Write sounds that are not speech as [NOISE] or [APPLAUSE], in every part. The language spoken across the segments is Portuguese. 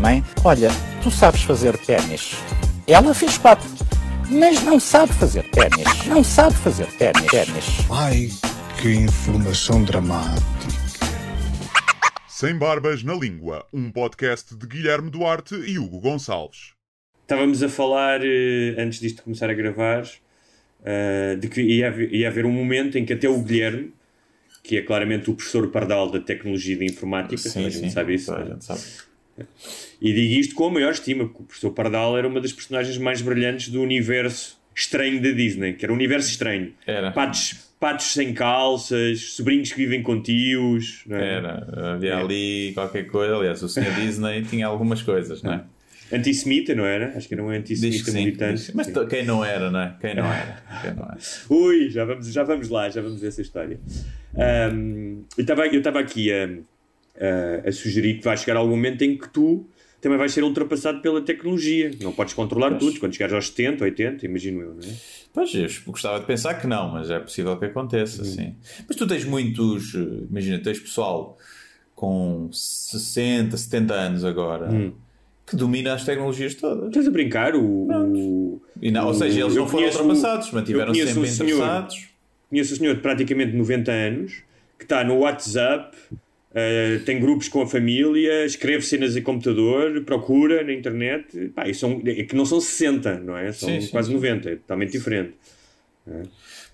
Mãe, olha, tu sabes fazer ténis. Ela fez quatro, mas não sabe fazer ténis. Não sabe fazer ténis. ténis. Ai, que informação dramática. Sem Barbas na Língua, um podcast de Guilherme Duarte e Hugo Gonçalves. Estávamos a falar, eh, antes disto começar a gravar, eh, de que ia haver um momento em que até o Guilherme, que é claramente o professor pardal da tecnologia e da informática, toda a gente sabe isso, a é? gente sabe. e digo isto com a maior estima, porque o professor Pardal era uma das personagens mais brilhantes do universo estranho da Disney, que era um universo estranho. Era. Patos, patos sem calças, sobrinhos que vivem com tios. é? Era, havia ali qualquer coisa. Aliás, o Sr. Disney tinha algumas coisas, não é? Antissemita, não era? Acho que era um antissemita sim. militante. Mas to- quem não era, não é? Quem não era? Quem não era? [LAUGHS] Ui, já vamos, já vamos lá, já vamos ver essa história. Ahm, eu estava eu estava aqui a, a, a sugerir que vai chegar algum momento em que tu também vais ser ultrapassado pela tecnologia. Não podes controlar tudo. Quando chegares aos 70, 80, imagino eu, não é? Pois, eu gostava de pensar que não, mas é possível que aconteça, Uhum. sim. Mas tu tens muitos, eh, imagina, tens pessoal com 60, 70 anos agora Hum. Que domina as tecnologias todas. Estás a brincar? O, o- E não, ou o- seja, eles não foram ultrapassados, eu mantiveram conheço sempre um senhor- interessados. Conheço um senhor de praticamente 90 anos que está no WhatsApp, eh, tem grupos com a família, escreve cenas em computador, procura na internet. Pá, são, é que não são 60, não é? São Sim, sim, quase sim. 90, é totalmente diferente.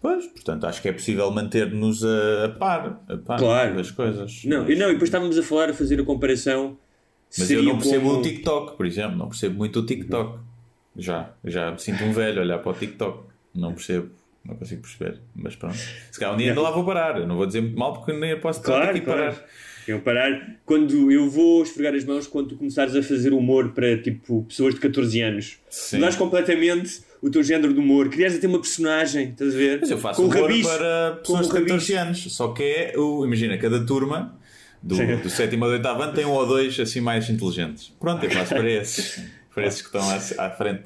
Pois, portanto, acho que é possível manter-nos a, a par, a par Claro. das coisas. Não, Mas- e não, e depois estávamos a falar, a fazer a comparação. Mas seria eu não percebo como- o TikTok, por exemplo. Não percebo muito o TikTok. Já, já me sinto um velho olhar para o TikTok. Não percebo, não consigo perceber. Mas pronto. Se calhar um dia ainda lá vou parar. Eu não vou dizer muito mal porque nem posso Claro, claro. parar. Eu parar. Quando eu vou esfregar as mãos quando tu começares a fazer humor para tipo pessoas de 14 anos. Sim. Mudares completamente o teu género de humor. Querias até uma personagem, estás a ver? Mas eu faço com humor rabicho, para pessoas de 14 rabicho. anos. Só que é, o, imagina, cada turma do, do sétimo ao oitavo ano tem um ou dois assim mais inteligentes. Pronto, eu faço para esses. Para esses que estão à, à frente.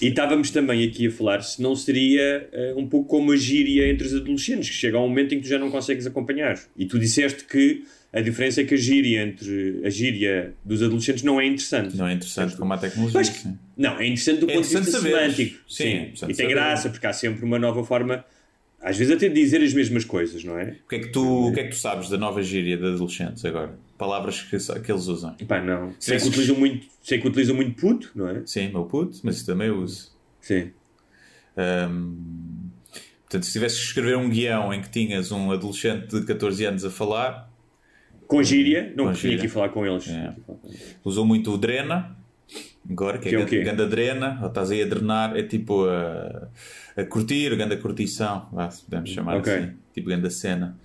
E estávamos também aqui a falar se não seria eh, um pouco como a gíria entre os adolescentes, que chega a um momento em que tu já não consegues acompanhar. E tu disseste que a diferença é que a gíria entre a gíria dos adolescentes não é interessante. Não é interessante como a tecnologia. Mas-. Não, é interessante do É ponto de vista semântico. Sim, é Sim. interessante E tem saber. graça, porque há sempre uma nova forma, às vezes até de dizer as mesmas coisas, não é? O que, é que tu, o que é que tu sabes da nova gíria de adolescentes agora? Palavras que, que eles usam. Pá, não. Sei que, utilizam muito, sei que utilizam muito puto, não é? Sim, meu puto, mas isso também eu uso. Sim. Ahm, portanto, se tivesse que escrever um guião em que tinhas um adolescente de 14 anos a falar, Com gíria, não Com tinha gíria. aqui falar com eles. É. usou muito o drena, agora, que, Que é é, o ganda drena, ou estás aí a drenar, é tipo a, a curtir, ganda curtição, vá, se podemos chamar Ok. assim, tipo ganda cena.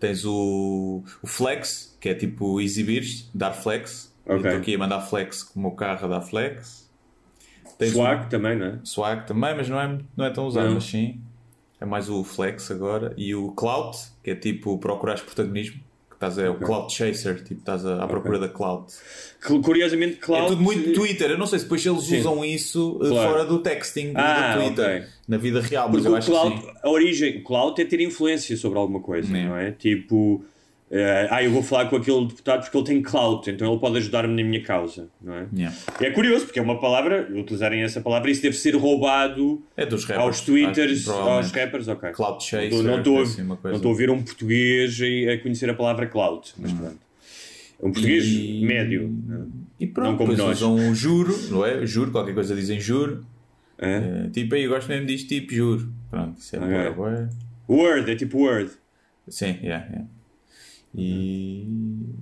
Tens o, o flex, que é tipo exibir dar flex. Eu Ok. Estou aqui a mandar flex como o carro a dar flex. Tens Swag também, não é? Swag também, mas não é, não é tão usado, Não. mas sim. É mais o flex agora. E o clout, que é tipo procurar protagonismo. Estás a, o clout chaser, tipo estás a- à procura da clout. Que, Curiosamente, Cloud. É tudo muito Twitter. Eu não sei se depois eles Sim. usam isso uh, Claro. fora do texting Ah, do Twitter. ok. Na vida real, mas Porque eu o acho cloud, que sim. a origem, cloud é ter influência sobre alguma coisa, É. não é? Tipo, eh, ah, eu vou falar com aquele deputado porque ele tem clout, então ele pode ajudar-me na minha causa, não é? Yeah. É curioso, porque é uma palavra, utilizarem essa palavra, isso deve ser roubado É rappers. aos twitters, acho, aos rappers, ok. Cloud chaser. Não estou a- assim, a ouvir um português a conhecer a palavra cloud, mas pronto. É um português E- médio. é? E pronto, Não como nós. usam o juro, não é? Juro, qualquer coisa dizem juro. É? Eh, tipo, aí eu gosto mesmo disto, tipo, juro. Pronto, isso é Ok. bué, bué. Word, é tipo Word. Sim, yeah, yeah. E,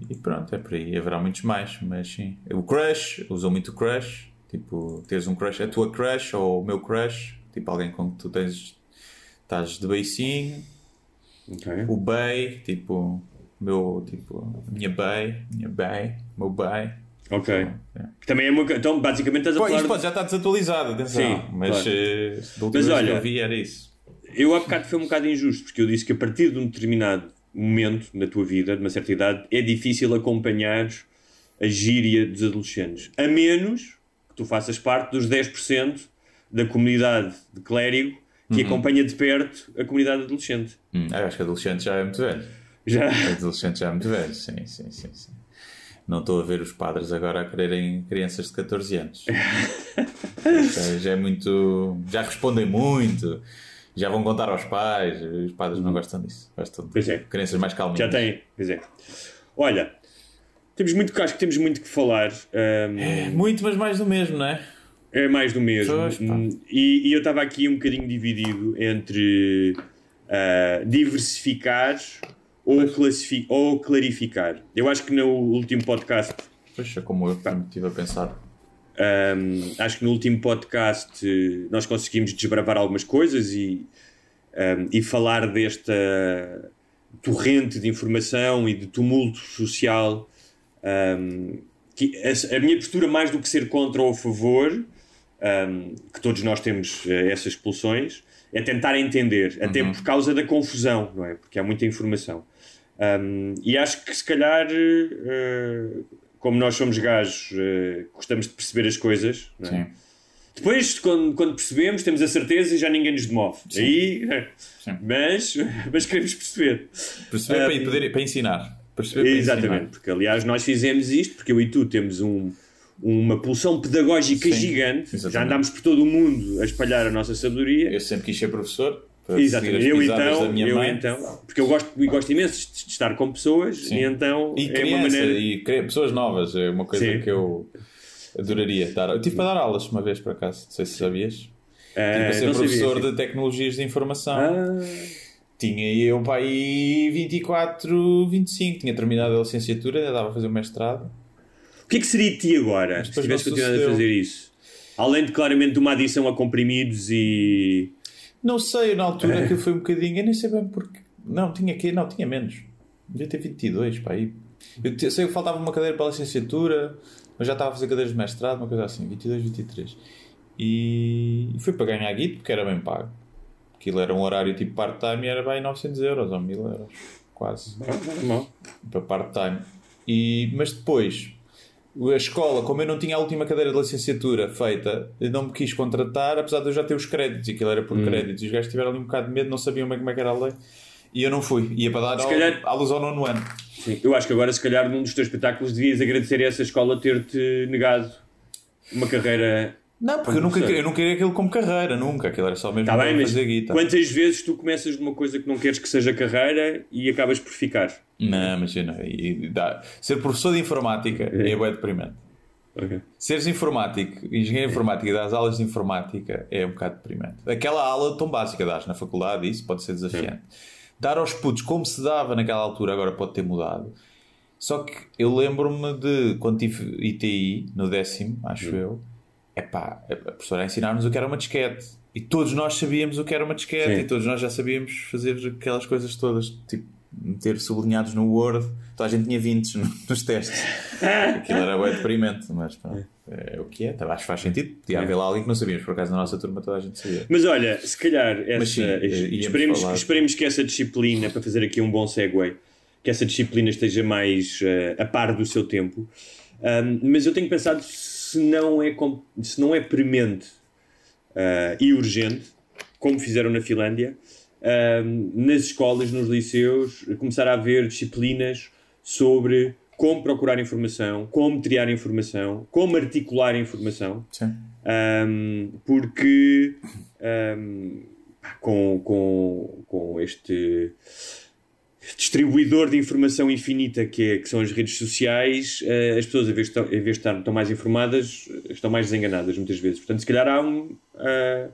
e pronto, é por aí. Haverá muitos mais, mas sim. O crush, usam muito o crush. Tipo, teres um crush, a tua crush ou o meu crush. Tipo, alguém com que tu tens. Estás de beicinho. Ok. O bay, tipo. Meu, tipo, minha bay, minha bay, meu bay. Ok. É. Também é co- Então, basicamente, estás a Pô, falar. isto pode já está desatualizado, atenção. Sim, mas claro. da última Mas vez que olha- eu vi era isso. Eu há bocado foi um bocado injusto, porque eu disse que a partir de um determinado momento na tua vida, de uma certa idade, é difícil acompanhar a gíria dos adolescentes. A menos que tu faças parte dos 10% da comunidade de clérigo que acompanha de perto a comunidade adolescente. Hum, eu acho que adolescente já é muito velho. Já. Adolescente já é muito velho, sim, sim, sim. sim. Não estou a ver os padres agora a quererem crianças de 14 anos. [LAUGHS] já, já é muito. Já respondem muito. Já vão contar aos pais. Os padres não gostam disso. Gostam de Pois é. crianças mais calminhas. Já tem, pois é. Olha, temos muito, acho que temos muito que falar. hum, É muito, mas mais do mesmo, não é? É mais do mesmo. Hum, E, e eu estava aqui um bocadinho dividido entre ah, diversificar ou, ou clarificar. Eu acho que no último podcast, Poxa, como eu estive a pensar. Hum, acho que no último podcast eh, nós conseguimos desbravar algumas coisas e, hum, e falar desta torrente de informação e de tumulto social. hum, que a, a minha postura, mais do que ser contra ou a favor, que todos nós temos eh, essas expulsões, é tentar entender, até por causa da confusão, não é? Porque há muita informação. Um, e acho que se calhar, eh, como nós somos gajos, eh, gostamos de perceber as coisas. não é? Sim. Depois, quando, quando percebemos, temos a certeza e já ninguém nos demove. Aí, mas, [LAUGHS] mas queremos perceber. Perceber Ah, para, poder, para ensinar. Perceber para Exatamente, ensinar. porque aliás nós fizemos isto, porque eu e tu temos um, uma pulsão pedagógica Sim, gigante, já exatamente. andámos por todo o mundo a espalhar a nossa sabedoria. Eu sempre quis ser professor. Exatamente, eu então, eu mãe. então, porque eu gosto, eu gosto imenso de estar com pessoas Sim. e então E é uma criança, maneira. e pessoas novas, é uma coisa Sim. que eu adoraria dar. Eu tive para dar aulas uma vez, por acaso, não sei se sabias. Ah, Tive para ser sabia, professor sim. de tecnologias de informação. Ah, Tinha eu para aí 24, 25, tinha terminado a licenciatura, ainda estava a fazer o mestrado. o que é que seria de ti agora se tivesse continuado a fazer isso? Além de claramente de uma adição a comprimidos e. Não sei, na É. altura que foi um bocadinho, eu nem sei bem porque. Não, tinha que não, tinha menos. Devia ter 22, para aí. Eu te- sei que faltava uma cadeira para a licenciatura, mas já estava a fazer cadeiras de mestrado, uma coisa assim, 22, 23. E, e fui para ganhar guito, porque era bem pago. Aquilo era um horário tipo part-time e era bem 900 euros ou 1000 euros, quase para part-time. E, mas depois, a escola, como eu não tinha a última cadeira de licenciatura feita, não me quis contratar, apesar de eu já ter os créditos, e aquilo era Hum. por créditos. E os gajos tiveram ali um bocado de medo, não sabiam bem como é que era a lei. E eu não fui. Ia para dar Se aula- calhar- aulas ao nono ano. Sim, eu acho que agora, se calhar, num dos teus espetáculos, devias agradecer a essa escola ter-te negado uma carreira. Não, porque eu nunca, eu não queria aquilo como carreira, nunca. Aquilo era só mesmo para bem, fazer guita. quantas vezes tu começas de uma coisa que não queres que seja carreira e acabas por ficar? Não, imagina. E dá. Ser professor de informática é bem deprimente. Ok. Seres informático, engenheiro informático e das aulas de informática é um bocado deprimente. Aquela aula tão básica das na faculdade, isso pode ser desafiante. Dar aos putos como se dava naquela altura, agora pode ter mudado. Só que eu lembro-me de quando tive ITI, no décimo, acho eu, epá, a professora ensinar-nos o que era uma disquete. E todos nós sabíamos o que era uma disquete Sim. e todos nós já sabíamos fazer aquelas coisas todas, tipo meter sublinhados no Word. Toda a gente tinha 20 no- [LAUGHS] nos testes. Aquilo era bem deprimente, mas pronto, é o que é. Tá, Acho que faz sentido. Podia haver lá alguém que não sabíamos, por acaso na nossa turma toda a gente sabia. Mas olha, se calhar essa, sim, eh, esperemos, falar. esperemos que essa disciplina, para fazer aqui um bom segue, que essa disciplina esteja mais eh, a par do seu tempo. Ahm, mas eu tenho pensado se não é, se não é premente ah, e urgente, como fizeram na Finlândia, ahm, nas escolas, nos liceus, começar a haver disciplinas sobre como procurar informação, como triar informação, como articular informação. Sim. Um, porque um, com, com, com este distribuidor de informação infinita que, é- que são as redes sociais, eh, as pessoas, em vez, de, estar- em vez de estar tão mais informadas, estão mais desenganadas muitas vezes. Portanto, se calhar há um. ah,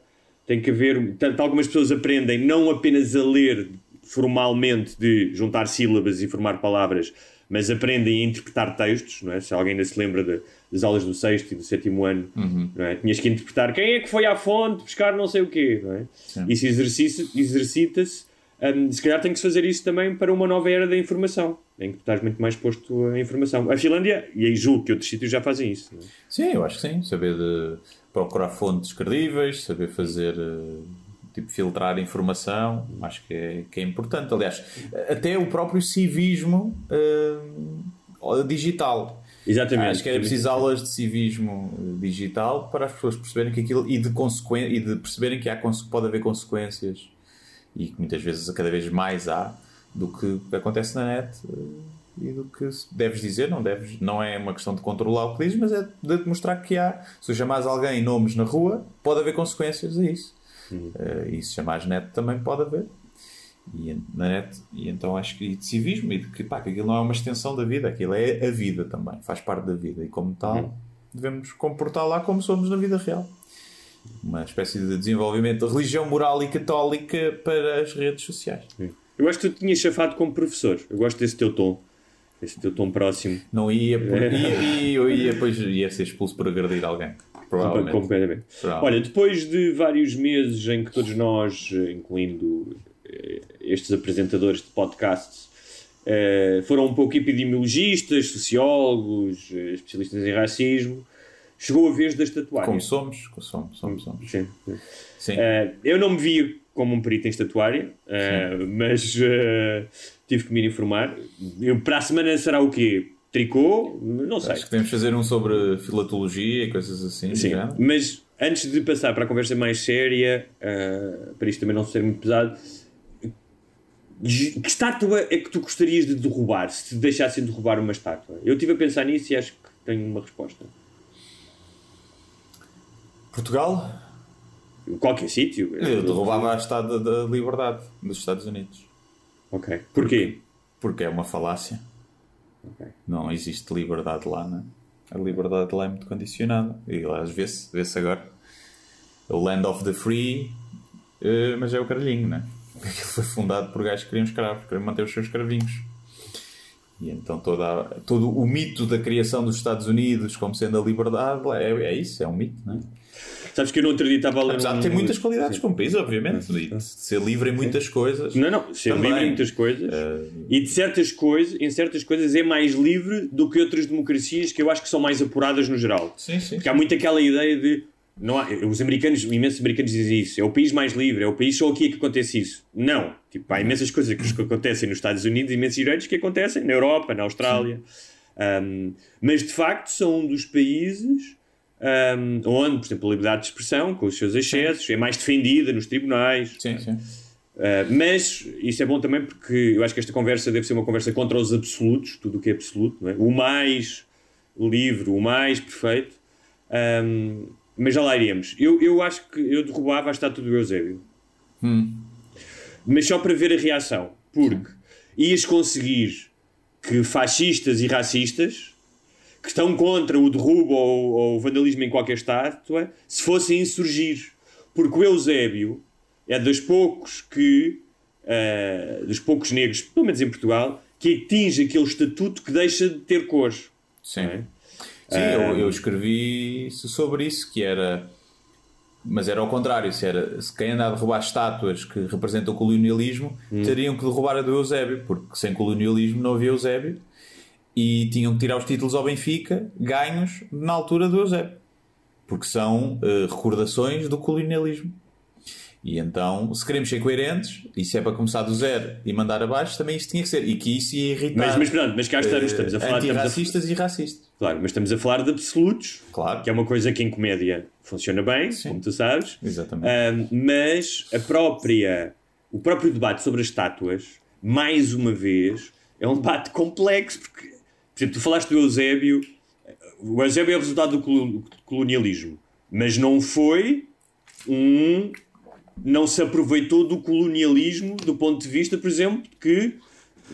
tem que haver. Tanto algumas pessoas aprendem não apenas a ler formalmente de juntar sílabas e formar palavras, mas aprendem a interpretar textos, não é? Se alguém ainda se lembra de- das aulas do sexto e do sétimo ano, não é? Tinhas que interpretar quem é que foi à fonte buscar não sei o quê, não é? Isso exercici- exercita-se. Hum, se calhar tem que se fazer isso também para uma nova era da informação. em que tu estás muito mais exposto à informação. A Finlândia, e aí julgo que outros sítios já fazem isso. é? Sim, eu acho que sim. Saber de procurar fontes credíveis, saber fazer, eh, tipo, filtrar informação, acho que é, que é importante. Aliás, até o próprio civismo eh, digital. Exatamente. Acho que era preciso aulas de civismo eh, digital para as pessoas perceberem que aquilo e de, consequen- e de perceberem que há, pode haver consequências e que muitas vezes cada vez mais há do que acontece na net eh, e do que deves dizer, não deves, não é uma questão de controlar o que dizes, mas é de te mostrar que há, se chamares alguém nomes na rua, pode haver consequências a isso. Eh, e se chamares net também pode haver. E na net, e então acho que de civismo e de que, pá, que aquilo não é uma extensão da vida, aquilo é a vida também, faz parte da vida e como tal devemos comportar-la como somos na vida real. Uma espécie de desenvolvimento de religião moral e católica para as redes sociais. Eu acho que tu tinhas chafado como professor. Eu gosto desse teu tom. Esse teu tom próximo. Não ia, por, ia, ia, eu ia, depois ia ser expulso por agredir alguém. Provavelmente. Completamente. Olha, depois de vários meses em que todos nós, incluindo eh, estes apresentadores de podcasts, eh, foram um pouco epidemiologistas, sociólogos, eh, especialistas em racismo, chegou a vez das tatuagens. Como somos, como somos, somos, somos. Sim. Sim. Eh, eu não me vi como um perito em estatuária, eh, mas eh, tive que me informar. Eu, para a semana será o quê? Tricô? Não sei. Acho que podemos fazer um sobre filatologia e coisas assim. Sim, já. mas antes de passar para a conversa mais séria, para isto também não ser muito pesado, que estátua é que tu gostarias de derrubar se te deixassem derrubar uma estátua? Eu estive a pensar nisso e acho que tenho uma resposta. Portugal? Qualquer sítio. Eu derrubava a Estátua da Liberdade dos Estados Unidos. Ok. Porquê? Porque é uma falácia. Ok. Não existe liberdade lá, não é? A liberdade lá é muito condicionada. E lá vê-se, vê-se agora. O Land of the Free, eh, mas é o caralhinho, não é? Porque aquilo foi fundado por gajos que queriam escravos, queriam manter os seus escravinhos. E então toda, todo o mito da criação dos Estados Unidos como sendo a liberdade é, é isso, é um mito, não é? Sabes que eu não outro dia estava a ler Apesar de um- ter muitas qualidades como país, obviamente, e de ser livre em muitas coisas. Não, não, ser Também. livre em muitas coisas Eh, e de certas coisas, em certas coisas é mais livre do que outras democracias que eu acho que são mais apuradas no geral. Sim, sim. Porque há muito aquela ideia de não há, os americanos, imensos americanos dizem isso, é o país mais livre, é o país só aqui que acontece isso. Não, tipo, há imensas coisas que que acontecem nos Estados Unidos, imensos direitos que acontecem na Europa, na Austrália. Um, mas de facto são um dos países um, onde, por exemplo, a liberdade de expressão, com os seus excessos, é mais defendida nos tribunais. Sim, sim. Uh, mas isso é bom também porque eu acho que esta conversa deve ser uma conversa contra os absolutos, tudo o que é absoluto, é? o mais livre, o mais perfeito. Um, mas já lá iremos. Eu, eu acho que eu derrubava a estátua do Eusébio, mas só para ver a reação, porque ias conseguir que fascistas e racistas que estão contra o derrubo ou, ou o vandalismo em qualquer estátua se fossem insurgir. Porque o Eusébio é dos poucos que, ah, dos poucos negros, pelo menos em Portugal, que atinge aquele estatuto que deixa de ter cores. Sim. é? Sim, eu, eu escrevi sobre isso, que era. Mas era ao contrário, se, era, se quem anda a derrubar estátuas que representam o colonialismo teriam que derrubar a do Eusébio, porque sem colonialismo não havia Eusébio e tinham que tirar os títulos ao Benfica ganhos na altura do Eusébio, porque são eh, recordações do colonialismo. E então, se queremos ser coerentes, e se é para começar do zero e mandar abaixo, também isto tinha que ser. E que isso ia irritar Mas, mas pronto, mas cá estamos, estamos a falar. Estamos a, antirracistas e racistas. claro, mas estamos a falar de absolutos, Claro. que é uma coisa que em comédia funciona bem, como tu sabes. Exatamente. Mas a própria, o próprio debate sobre as estátuas, mais uma vez, é um debate complexo, porque, por exemplo, tu falaste do Eusébio, o Eusébio é o resultado do colo- colonialismo, mas não foi um. Não se aproveitou do colonialismo do ponto de vista, por exemplo, que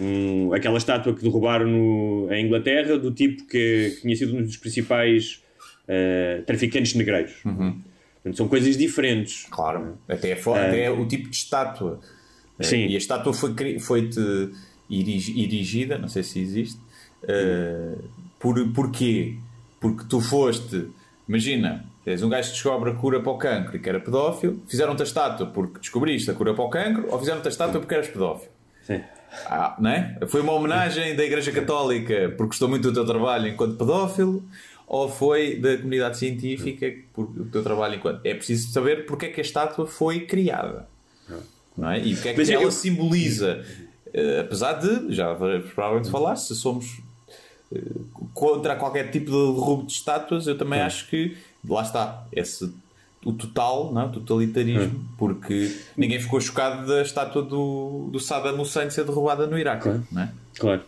hum, aquela estátua que derrubaram no, em Inglaterra, do tipo que, que tinha sido um dos principais eh, traficantes negreiros. Portanto, são coisas diferentes. Claro, até, fo- até o tipo de estátua. Eh, Sim. E a estátua foi, erigi- erigida, não sei se existe. Eh, por, porquê? Porque tu foste, imagina, és um gajo que descobre a cura para o cancro e que era pedófilo, fizeram-te a estátua porque descobriste a cura para o cancro ou fizeram-te a estátua porque eras pedófilo. Sim. Ah, não é? Foi uma homenagem da Igreja Católica porque gostou muito do teu trabalho enquanto pedófilo ou foi da comunidade científica por o teu trabalho enquanto. É preciso saber porque é que a estátua foi criada. Não é? E o que é que Mas eu- ela simboliza. Eh, apesar de, já provavelmente falar, se somos contra qualquer tipo de derrubo de estátuas, eu também acho que lá está, esse, o total, não é? totalitarismo, porque ninguém ficou chocado da estátua do, do Saddam Hussein ser derrubada no Iraque. Não é? Claro.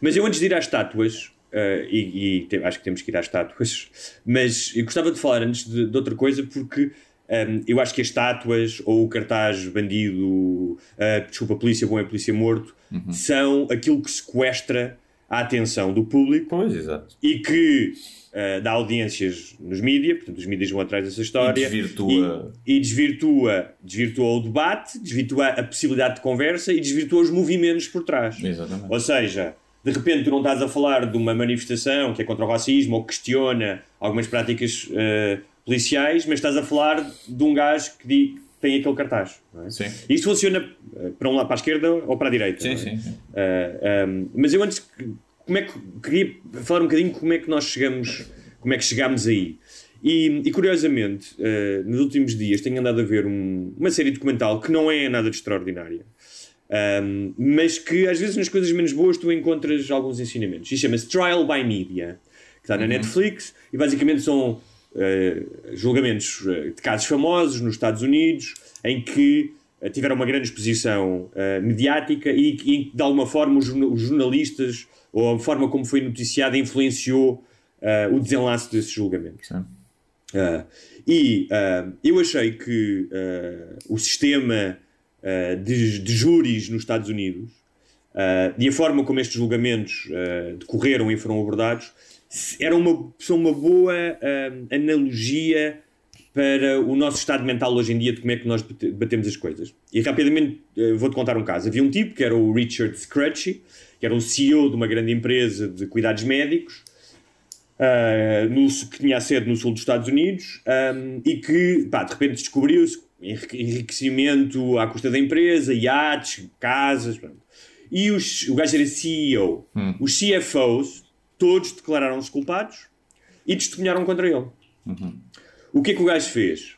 Mas eu antes de ir às estátuas, eh, e, e te- acho que temos que ir às estátuas, mas eu gostava de falar antes de, de outra coisa porque ehm, eu acho que as estátuas ou o cartaz bandido, eh, desculpa, polícia bom é polícia morto, são aquilo que sequestra a atenção do público Pois, exato. e que eh, dá audiências nos mídias, portanto os mídias vão atrás dessa história E desvirtua- e, e desvirtua, desvirtua o debate, desvirtua a possibilidade de conversa e desvirtua os movimentos por trás. Exatamente. Ou seja, de repente tu não estás a falar de uma manifestação que é contra o racismo ou que questiona algumas práticas eh, policiais, mas estás a falar de um gajo que tem aquele cartaz. não é? Sim. Isto funciona eh, para um lado, para a esquerda ou para a direita. Sim, é? sim, sim. Uh, um, mas eu antes como é que queria falar um bocadinho como é que nós chegamos como é que chegámos aí e, e, curiosamente uh, nos últimos dias tenho andado a ver um- uma série documental que não é nada de extraordinária um, mas que às vezes nas coisas menos boas tu encontras alguns ensinamentos e chama-se Trial by Media que está na Netflix e basicamente são uh, julgamentos uh, de casos famosos nos Estados Unidos em que uh, tiveram uma grande exposição uh, mediática e que de alguma forma os, os jornalistas ou a forma como foi noticiado influenciou uh, o desenlace desses julgamentos. Uh, e eu achei que o sistema de, de júris nos Estados Unidos e a forma como estes julgamentos decorreram e foram abordados era uma, são uma boa uh, analogia para o nosso estado mental hoje em dia de como é que nós bate- batemos as coisas. E rapidamente uh, vou-te contar um caso. Havia um tipo que era o Richard Scratchy, que era o CEO de uma grande empresa de cuidados médicos, uh, no, que tinha a sede no sul dos Estados Unidos um, e que, pá, de repente descobriu-se enrique- enriquecimento à custa da empresa, iates, casas, pronto. E os, o gajo era CEO. Os CFOs, todos declararam-se culpados e testemunharam contra ele. O que é que o gajo fez?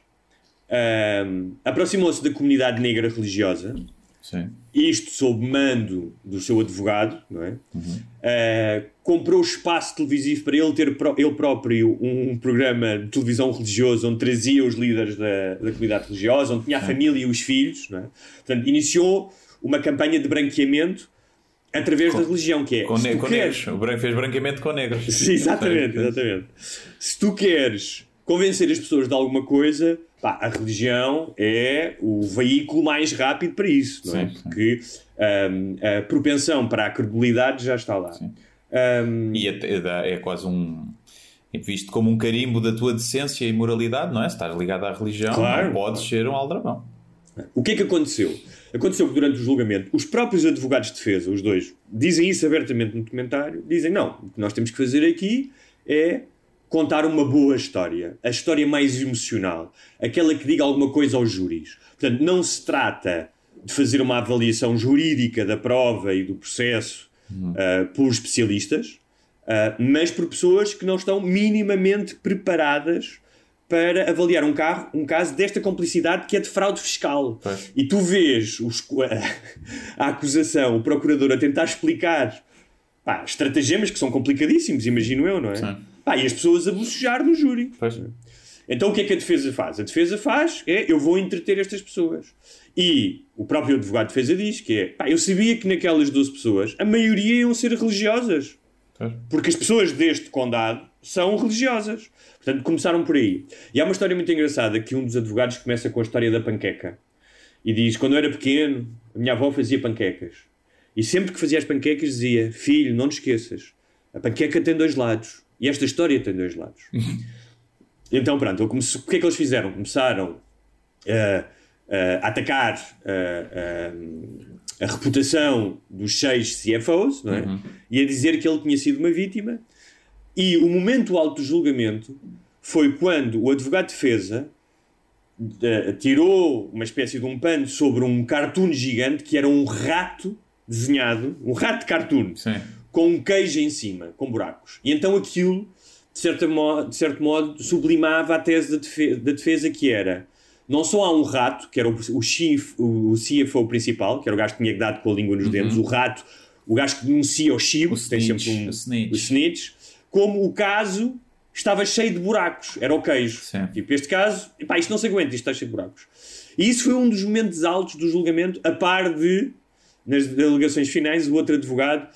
Um, Aproximou-se da comunidade negra religiosa, Sim. isto sob mando do seu advogado, não é? Uh, comprou espaço televisivo para ele ter pró- ele próprio um programa de televisão religioso onde trazia os líderes da, da comunidade religiosa, onde tinha a família e os filhos, não é? Portanto, iniciou uma campanha de branqueamento através da religião, que é Com, ne com queres- negros. O branco fez branqueamento com negros. [LAUGHS] Sim, exatamente, exatamente. Se tu queres convencer as pessoas de alguma coisa, pá, a religião é o veículo mais rápido para isso, não é? Sim, sim. Porque hum, a propensão para a credibilidade já está lá. Hum, E até dá- é quase um. é visto como um carimbo da tua decência e moralidade, não é? Se estás ligado à religião, Claro. não podes ser um aldrabão. O que é que aconteceu? Aconteceu que durante o julgamento, os próprios advogados de defesa, os dois, dizem isso abertamente no documentário, dizem não, o que nós temos que fazer aqui é contar uma boa história, a história mais emocional, aquela que diga alguma coisa aos júris. Portanto, não se trata de fazer uma avaliação jurídica da prova e do processo ah, por especialistas, ah, mas por pessoas que não estão minimamente preparadas para avaliar um, carro, um caso desta complicidade que é de fraude fiscal. Pois. E tu vês os- [LAUGHS] a acusação, o procurador a tentar explicar pá, estratagemas que são complicadíssimos, imagino eu, não é? Sim. Pá, e as pessoas a bocejar no júri. Pois. Então o que é que a defesa faz? A defesa faz é eu vou entreter estas pessoas. E o próprio advogado de defesa diz que é pá, eu sabia que naquelas 12 pessoas a maioria iam ser religiosas. Porque as pessoas deste condado são religiosas. Portanto, começaram por aí. E há uma história muito engraçada que um dos advogados começa com a história da panqueca. E diz: Quando eu era pequeno, a minha avó fazia panquecas. E sempre que fazia as panquecas dizia: Filho, não te esqueças, a panqueca tem dois lados. E esta história tem dois lados. [LAUGHS] então, pronto, eu comece- o que é que eles fizeram? Começaram a, a atacar a, a- a reputação dos seis CFOs não é? e a dizer que ele tinha sido uma vítima. E o momento alto do julgamento foi quando o advogado de defesa eh, tirou uma espécie de um pano sobre um cartoon gigante que era um rato desenhado, um rato de cartoon, Sim. com um queijo em cima, com buracos. E então aquilo, de, certa mo de certo modo, sublimava a tese da defesa, da defesa que era não só há um rato, que era o, o, chief, o, o CFO principal, que era o gajo que tinha dado com a língua nos dentes, o rato, o gajo que denuncia o chivo, O que tem snitch, sempre um, o snitch. o snitch, como o caso estava cheio de buracos, era o queijo. Sim. Tipo, este caso, epá, isto não se aguenta, isto está cheio de buracos. E isso foi um dos momentos altos do julgamento, a par de, nas alegações finais, o outro advogado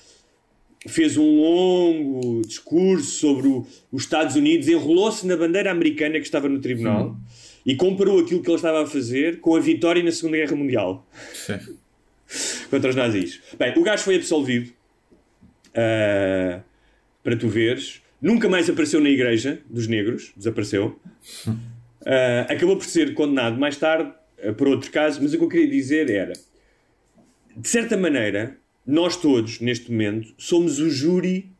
fez um longo discurso sobre o- os Estados Unidos, enrolou-se na bandeira americana que estava no tribunal e comparou aquilo que ele estava a fazer com a vitória na Segunda Guerra Mundial Sim. contra os nazis. Bem, o gajo foi absolvido, ah, para tu veres. Nunca mais apareceu na igreja dos negros, desapareceu. [LAUGHS] Ah, acabou por ser condenado mais tarde ah, por outro caso, mas o que eu queria dizer era: de certa maneira, nós todos, neste momento, somos o júri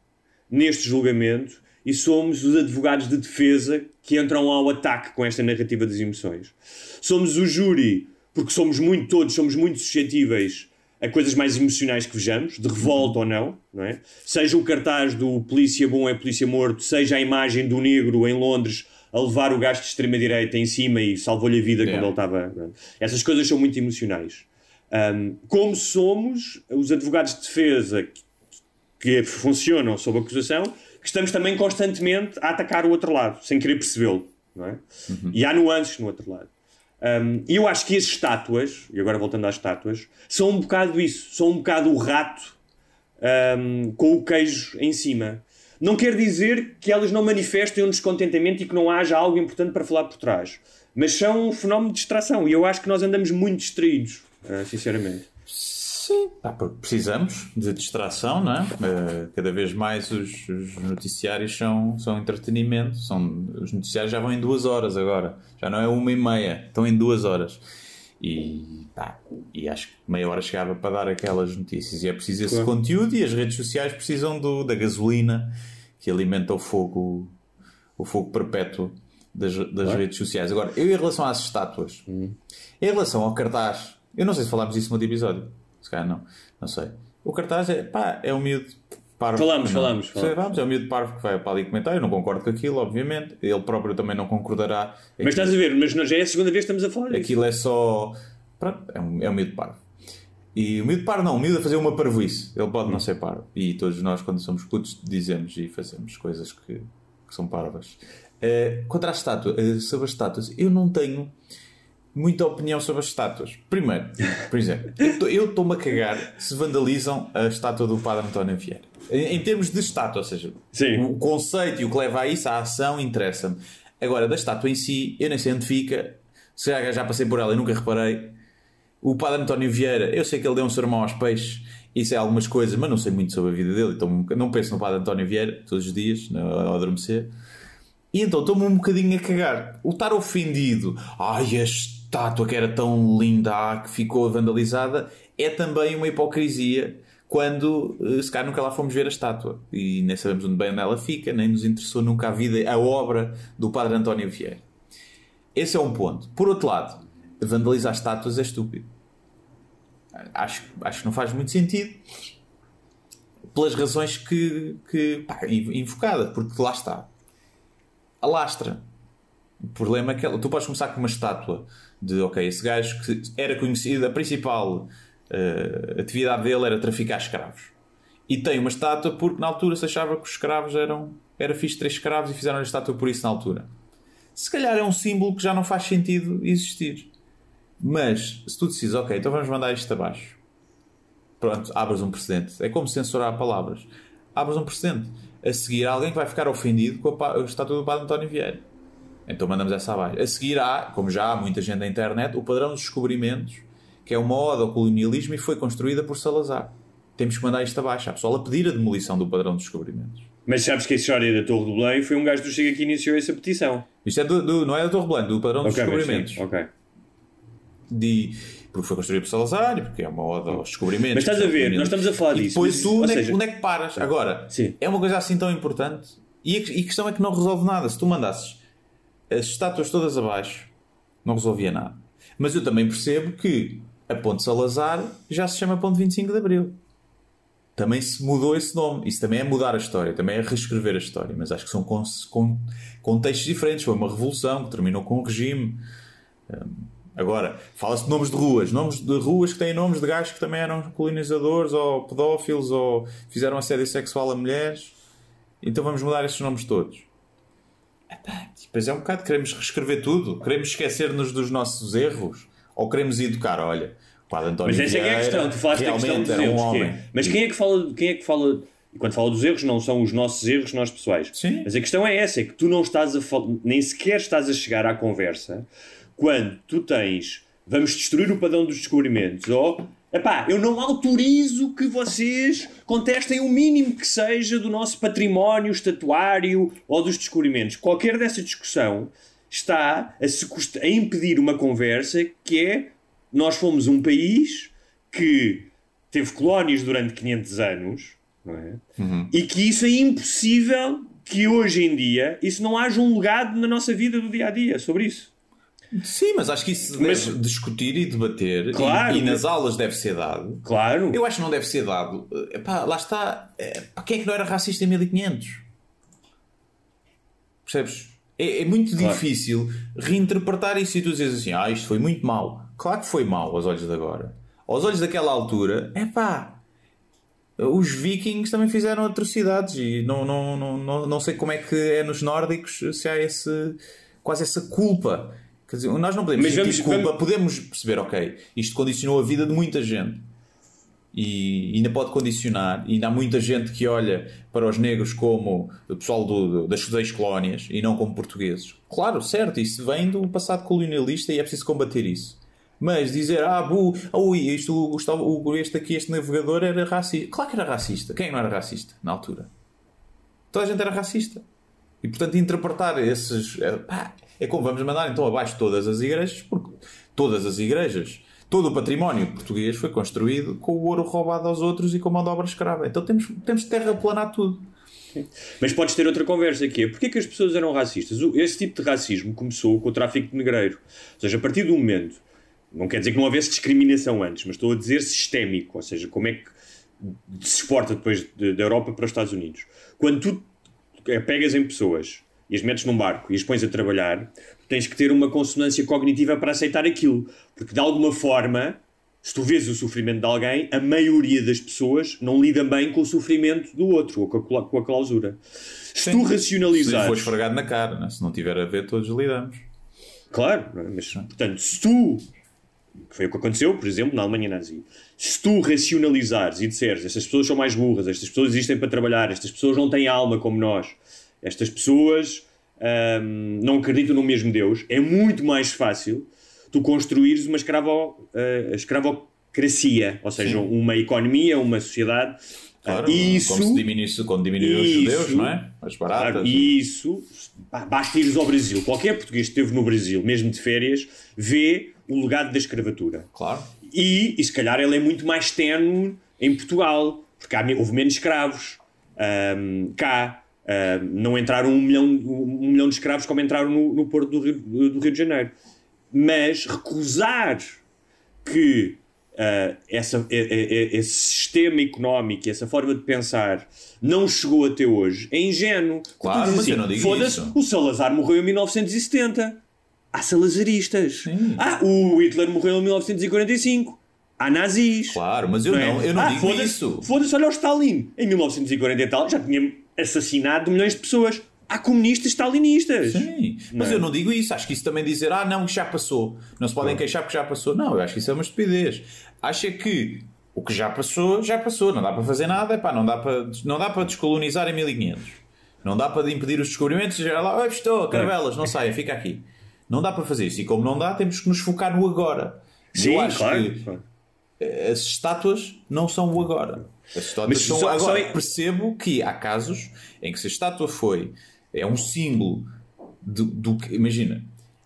neste julgamento e somos os advogados de defesa que entram ao ataque com esta narrativa das emoções. Somos o júri porque somos muito, todos somos muito suscetíveis a coisas mais emocionais que vejamos, de revolta ou não, não é? Seja o cartaz do polícia bom é polícia morto, seja a imagem do negro em Londres a levar o gajo de extrema-direita em cima e salvou-lhe a vida Yeah. quando ele estava... Essas coisas são muito emocionais. Um, como somos os advogados de defesa que, que funcionam sob acusação, que estamos também constantemente a atacar o outro lado, sem querer percebê-lo. Não é? E há nuances no outro lado. Um, eu acho que as estátuas, e agora voltando às estátuas, são um bocado isso, são um bocado o rato um, com o queijo em cima. Não quer dizer que elas não manifestem um descontentamento e que não haja algo importante para falar por trás. Mas são um fenómeno de distração e eu acho que nós andamos muito distraídos, ah, sinceramente. Sim, pá, porque precisamos de distração, não é? Eh, cada vez mais os, os noticiários são, são entretenimento. São, os noticiários já vão em duas horas agora. Já não é uma e meia, estão em duas horas. E, pá, e acho que meia hora chegava para dar aquelas notícias. E é preciso esse Claro. conteúdo e as redes sociais precisam do, da gasolina que alimenta o fogo, o fogo perpétuo das, das redes sociais. Agora, eu em relação às estátuas, em relação ao cartaz, eu não sei se falámos disso no outro episódio. Se calhar não, não sei. O cartaz é, pá, é um miúdo parvo. Falamos, Não. falamos, falamos. vamos, é um miúdo parvo que vai para ali comentar. Eu não concordo com aquilo, obviamente. Ele próprio também não concordará. Mas estás a ver, mas já é a segunda vez que estamos a falar disso. Aquilo é só. Pronto, é um, é um miúdo parvo. E o miúdo parvo não, o miúdo a fazer uma parvoíce. Ele pode não ser parvo. E todos nós, quando somos putos, dizemos e fazemos coisas que, que são parvas. Eh, contra a estátua, eh, sobre as estátuas, eu não tenho muita opinião sobre as estátuas. Primeiro, por exemplo, eu estou-me a cagar se vandalizam a estátua do Padre António Vieira. Em, em termos de estátua, ou seja, Sim. o conceito e o que leva a isso, a ação, interessa-me. Agora, da estátua em si, eu nem sei onde fica. Se já, já passei por ela e nunca reparei. O Padre António Vieira, eu sei que ele deu um sermão aos peixes, isso é algumas coisas, mas não sei muito sobre a vida dele, então não penso no Padre António Vieira todos os dias, ao adormecer. E então estou-me um bocadinho a cagar. O estar ofendido, ai, a estátua que era tão linda, ah, que ficou vandalizada, é também uma hipocrisia quando, eh, se calhar, nunca lá fomos ver a estátua. E nem sabemos onde bem onde ela fica, nem nos interessou nunca a vida, a obra do Padre António Vieira. Esse é um ponto. Por outro lado, vandalizar estátuas é estúpido. Acho, acho que não faz muito sentido. Pelas razões que, que pá, invocadas, porque lá está. Alastra. O problema é que ela- tu podes começar com uma estátua de, ok, esse gajo que era conhecido, a principal eh, atividade dele era traficar escravos. E tem uma estátua porque na altura se achava que os escravos eram. Era fixe ter escravos e fizeram a estátua por isso na altura. Se calhar é um símbolo que já não faz sentido existir. Mas se tu decides, ok, então vamos mandar isto abaixo. Pronto, abres um precedente. É como censurar palavras. Abres um precedente. A seguir alguém que vai ficar ofendido com a, a estátua do Padre António Vieira. Então mandamos essa abaixo. A seguir há, como já há muita gente na internet, o padrão dos descobrimentos, que é uma ode ao colonialismo e foi construída por Salazar. Temos que mandar isto abaixo. Há pessoal a pedir a demolição do padrão dos descobrimentos. Mas sabes que a história da Torre do Belém foi um gajo do Chega que iniciou essa petição. Isto é do, do- não é da Torre Blanca, do padrão dos Ok, mas descobrimentos. sim, ok. de porque foi construído por Salazar e porque é uma ode aos descobrimentos. Mas estás a ver, nós estamos a falar e disso, depois mas- tu, onde, é, que- seja- onde é que paras? Agora, Sim. é uma coisa assim tão importante e a, e a questão é que não resolve nada. Se tu mandasses as estátuas todas abaixo, não resolvia nada. Mas eu também percebo que a Ponte Salazar já se chama Ponte 25 de Abril. também se mudou esse nome. Isso também é mudar a história, também é reescrever a história. Mas acho que são con con contextos diferentes. Foi uma revolução que terminou com o regime. Um, agora, fala-se de nomes de ruas. Nomes de ruas que têm nomes de gajos que também eram colonizadores ou pedófilos ou fizeram assédio sexual a mulheres. Então vamos mudar esses nomes todos. Depois é um bocado, queremos reescrever tudo. Queremos esquecer-nos dos nossos erros. Ou queremos educar, olha... Mas essa é, que é a questão, tu falaste da questão dos erros. Um é? Mas quem é que fala, quem é que fala e quando fala dos erros, não são os nossos erros, nós pessoais. Sim. Mas a questão é essa: é que tu não estás a nem sequer estás a chegar à conversa quando tu tens vamos destruir o padrão dos descobrimentos ou epá, eu não autorizo que vocês contestem o mínimo que seja do nosso património estatuário ou dos descobrimentos. Qualquer dessa discussão está a, se, a impedir uma conversa que é nós fomos um país que teve colónias durante 500 anos, é? Uhum. E que isso é impossível que hoje em dia isso não haja um legado na nossa vida do dia a dia sobre isso. Sim, mas acho que isso mas, deve discutir e debater claro, e, e, nas aulas deve ser dado. Claro. Eu acho que não deve ser dado. Epá, lá está. É, quem é que não era racista em 1500? Percebes? É, é muito claro. difícil reinterpretar isso e tu dizes assim: ah, isto foi muito mal. Claro que foi mau aos olhos de agora. Aos olhos daquela altura, é pá. Os vikings também fizeram atrocidades e não, não, não, não, não sei como é que é nos nórdicos se há esse, quase essa culpa. Quer dizer, nós não podemos Mas vamos, culpa, vamos... podemos perceber, ok, isto condicionou a vida de muita gente e ainda pode condicionar. E ainda há muita gente que olha para os negros como o pessoal do, do, das seis colónias e não como portugueses. Claro, certo, isso vem do passado colonialista e é preciso combater isso. Mas dizer, ah, bu, ui, isto, Gustavo, este aqui, este navegador era racista. Claro que era racista. Quem não era racista na altura? Toda a gente era racista. E portanto, interpretar esses. É, pá, é como vamos mandar então abaixo todas as igrejas, porque todas as igrejas, todo o património português foi construído com o ouro roubado aos outros e com mão de obra escrava. Então temos, temos de terraplanar tudo. Mas podes ter outra conversa aqui. Porquê que as pessoas eram racistas? Esse tipo de racismo começou com o tráfico de negreiro. Ou seja, a partir do momento não quer dizer que não houvesse discriminação antes, mas estou a dizer sistémico, ou seja, como é que se exporta depois da Europa para os Estados Unidos. Quando tu pegas em pessoas e as metes num barco e as pões a trabalhar, tens que ter uma consonância cognitiva para aceitar aquilo. Porque de alguma forma, se tu vês o sofrimento de alguém, a maioria das pessoas não lida bem com o sofrimento do outro ou com a, clausura. Se tu racionalizares. Se for esfregado na cara, né? se não tiver a ver, todos lidamos. Claro, mas portanto, se tu foi o que aconteceu, por exemplo, na Alemanha nazi. Se tu racionalizares e disseres estas pessoas são mais burras, estas pessoas existem para trabalhar, estas pessoas não têm alma como nós, estas pessoas hum, não acreditam no mesmo Deus, é muito mais fácil tu construires uma escravo, uh, escravocracia, ou seja, Sim. uma economia, uma sociedade. Claro, isso, como se diminuísse, quando diminuiu os judeus, não é? As baratas. Claro, isso, basta ires ao Brasil. Qualquer português que esteve no Brasil, mesmo de férias, vê o legado da escravatura. Claro. E, e se calhar ele é muito mais tenue em Portugal, porque há, houve menos escravos. Um, cá um, não entraram um milhão, um milhão de escravos como entraram no, no Porto do Rio, do Rio de Janeiro. Mas recusar que uh, essa, esse sistema económico, essa forma de pensar não chegou até hoje é ingênuo. Claro, mas assim, eu não digo isso. O Salazar morreu em 1970 há salazaristas. Sim. Ah, o Hitler morreu em 1945. Há nazis. Claro, mas eu não, é? não, eu não ah, digo foda isso. Foda-se, olha o Stalin. Em 1940 e tal já tinha assassinado milhões de pessoas. Há comunistas stalinistas. Sim, mas não. eu não digo isso. Acho que isso também dizer, ah, não, que já passou. Não se podem queixar porque já passou. Não, eu acho que isso é uma estupidez. Acho que o que já passou, já passou. Não dá para fazer nada. Epá, não, dá para, não dá para descolonizar em 1500. Não dá para impedir os descobrimentos e já lá, estou, caravelas, não saia, fica aqui. Não dá para fazer isso. E como não dá, temos que nos focar no agora. Sim, Eu acho claro, que. As estátuas não são o agora. As estátuas Mas são só, agora. Só... Percebo que há casos em que se a estátua foi é um símbolo do, do que. Imagina,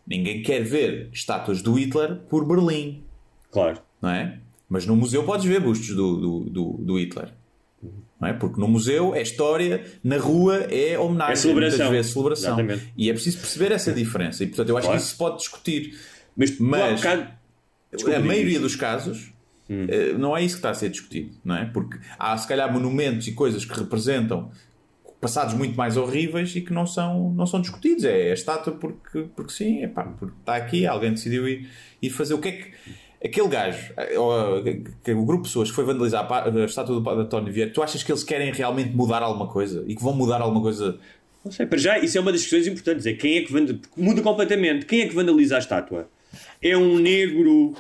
ninguém quer ver estátuas do Hitler por Berlim. Claro. Não é? Mas no museu podes ver bustos do, do, do, do Hitler. Não é? Porque no museu é história, na rua é homenagem, é celebração. vezes celebração. Exatamente. E é preciso perceber essa diferença. E portanto eu acho claro. que isso se pode discutir. Mas, Mas a maioria dos casos eh, não é isso que está a ser discutido, não é? Porque há se calhar monumentos e coisas que representam passados muito mais horríveis e que não são, não são discutidos. É a estátua porque, porque sim, epá, porque está aqui, alguém decidiu ir, ir fazer. O que é que. Aquele gajo, eh, ou, eh, que o grupo de pessoas que foi vandalizar a estátua do Padre António Vieira, tu achas que eles querem realmente mudar alguma coisa? E que vão mudar alguma coisa? Não sei, para já, isso é uma das questões importantes. É quem é que vanda... muda completamente. Quem é que vandaliza a estátua? É um negro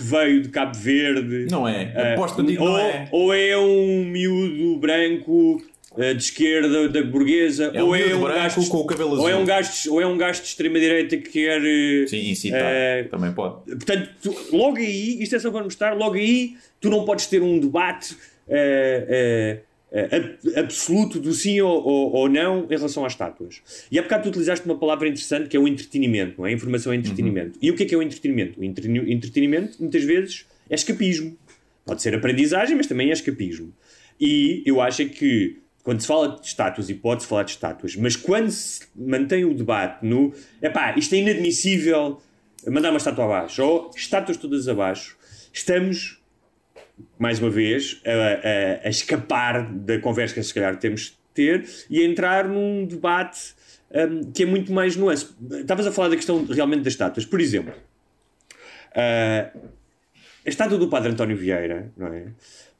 que veio de Cabo Verde? Não é. Eh, Aposto contigo, ou, não é. ou é um miúdo branco eh, de esquerda da burguesa? É um ou é um gajo com o cabelo Ou é azul. um gajo, ou é um gajo de extrema-direita que quer. eh, Sim, incitar. eh, Também pode. Portanto, tu- logo aí, isto é só para mostrar, logo aí tu não podes ter um debate eh, ab- absoluto do sim ou, ou- ou não em relação às estátuas. E há bocado tu utilizaste uma palavra interessante que é o entretenimento, não é? A informação é entretenimento. E o que é que é o entretenimento? O entre- entretenimento, muitas vezes, é escapismo. Pode ser aprendizagem, mas também é escapismo. E eu acho é que quando se fala de estátuas, e pode-se falar de estátuas, mas quando se mantém o debate no epá, isto é inadmissível, mandar uma estátua abaixo, ou estátuas todas abaixo, estamos, mais uma vez, a, a- a escapar da conversa que se calhar temos de ter e a entrar num debate hum, que é muito mais nuance. Estavas a falar da questão realmente das estátuas. Por exemplo, ah, a estátua do Padre António Vieira não, é?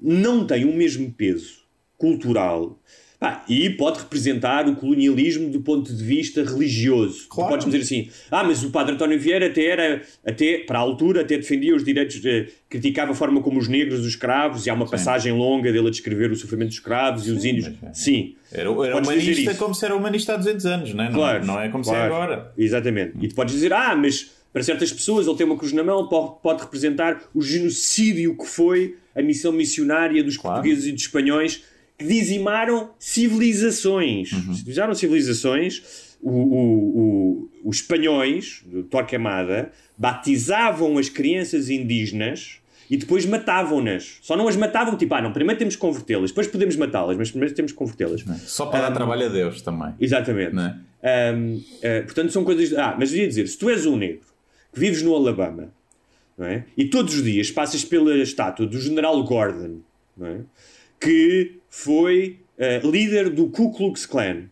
não tem o mesmo peso cultural pá, e pode representar o colonialismo do ponto de vista religioso. Tu Claro. podes dizer assim, ah, mas o Padre António Vieira até era, até, para a altura, até defendia os direitos, de, criticava a forma como os negros, os escravos, e há uma passagem longa dele a descrever o sofrimento dos escravos e os índios. mas é. Sim. Era, era humanista como se era humanista há 200 anos, não é? Não- Claro, não, é como se claro. é agora. Exatamente. E tu podes dizer, ah, mas para certas pessoas ele tem uma cruz na mão, pode, pode representar o genocídio que foi a missão missionária dos Claro. portugueses e dos espanhóis dizimaram civilizações. Uhum. Dizimaram civilizações. O, o- o- os espanhóis, do Torquemada, batizavam as crianças indígenas e depois matavam-nas. Só não as matavam, tipo, ah, não, primeiro temos que convertê-las, depois podemos matá-las, mas primeiro temos que convertê-las. Só para dar trabalho a Deus também. Exatamente. É? Ahm, ah, portanto, são coisas. Ah, mas eu ia dizer: se tu és um negro que vives no Alabama não é? e todos os dias passas pela estátua do General Gordon, não é? que foi ah, líder do Ku Klux Klan,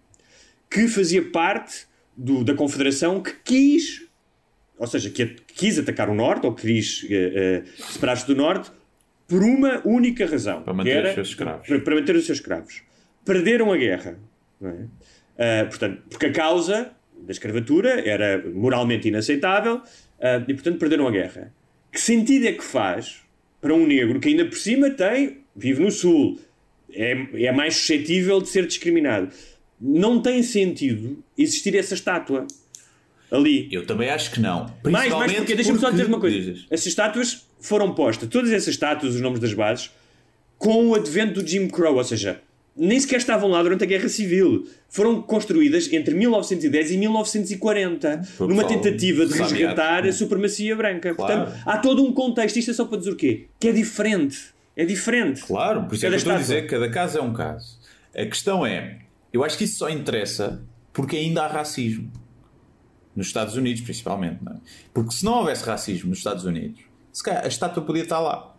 que fazia parte do- da confederação que quis, ou seja, que quis atacar o Norte, ou quis ah, separar-se do Norte, por uma única razão: Para que manter era- os seus escravos. para, para manter os seus escravos. Perderam a guerra. É? Ah, portanto, porque a causa da escravatura era moralmente inaceitável ah, e, portanto, perderam a guerra. Que sentido é que faz para um negro que ainda por cima tem, vive no Sul, é, é mais suscetível de ser discriminado? Não tem sentido existir essa estátua ali. Eu também acho que não. Mais, mais porque, deixa-me só dizer uma coisa. Essas estátuas foram postas, todas essas estátuas, os nomes das bases, com o advento do Jim Crow, ou seja, nem sequer estavam lá durante a Guerra Civil. Foram construídas entre 1910 e 1940, Por numa tentativa de resgatar a supremacia branca. Claro. Portanto, há todo um contexto. Isto é só para dizer o quê? Que é diferente. É diferente. Claro, por isso é Cada que eu estou a dizer que cada caso é um caso. A questão é, eu acho que isso só interessa porque ainda há racismo. Nos Estados Unidos, principalmente. Não é? Porque se não houvesse racismo nos Estados Unidos, se calhar a estátua podia estar lá.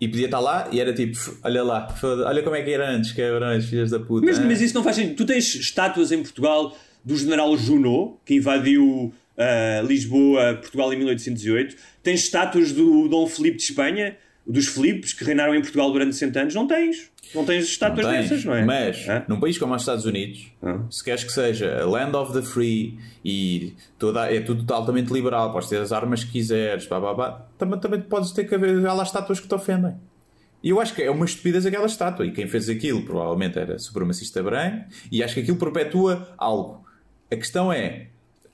E podia estar lá e era tipo, "F- olha lá, olha como é que era antes, as filhas da puta. Mas, hein?" mas isso não faz sentido. Tu tens estátuas em Portugal do general Junot, que invadiu ah, Lisboa, Portugal em 1808. Tens estátuas do Dom Filipe de Espanha, dos Filipes, que reinaram em Portugal durante 60 anos. Não tens. Não tens estátuas Não tens. dessas, não é? Mas, Hã? num país como os Estados Unidos, Ah. se queres que seja a land of the free e toda, é tudo altamente liberal, podes ter as armas que quiseres, pá, pá, pá, também, também podes ter que haver lá estátuas que te ofendem. E eu acho que é uma estupidez aquela estátua. E quem fez aquilo provavelmente era supremacista branco. E acho que aquilo perpetua algo. A questão é: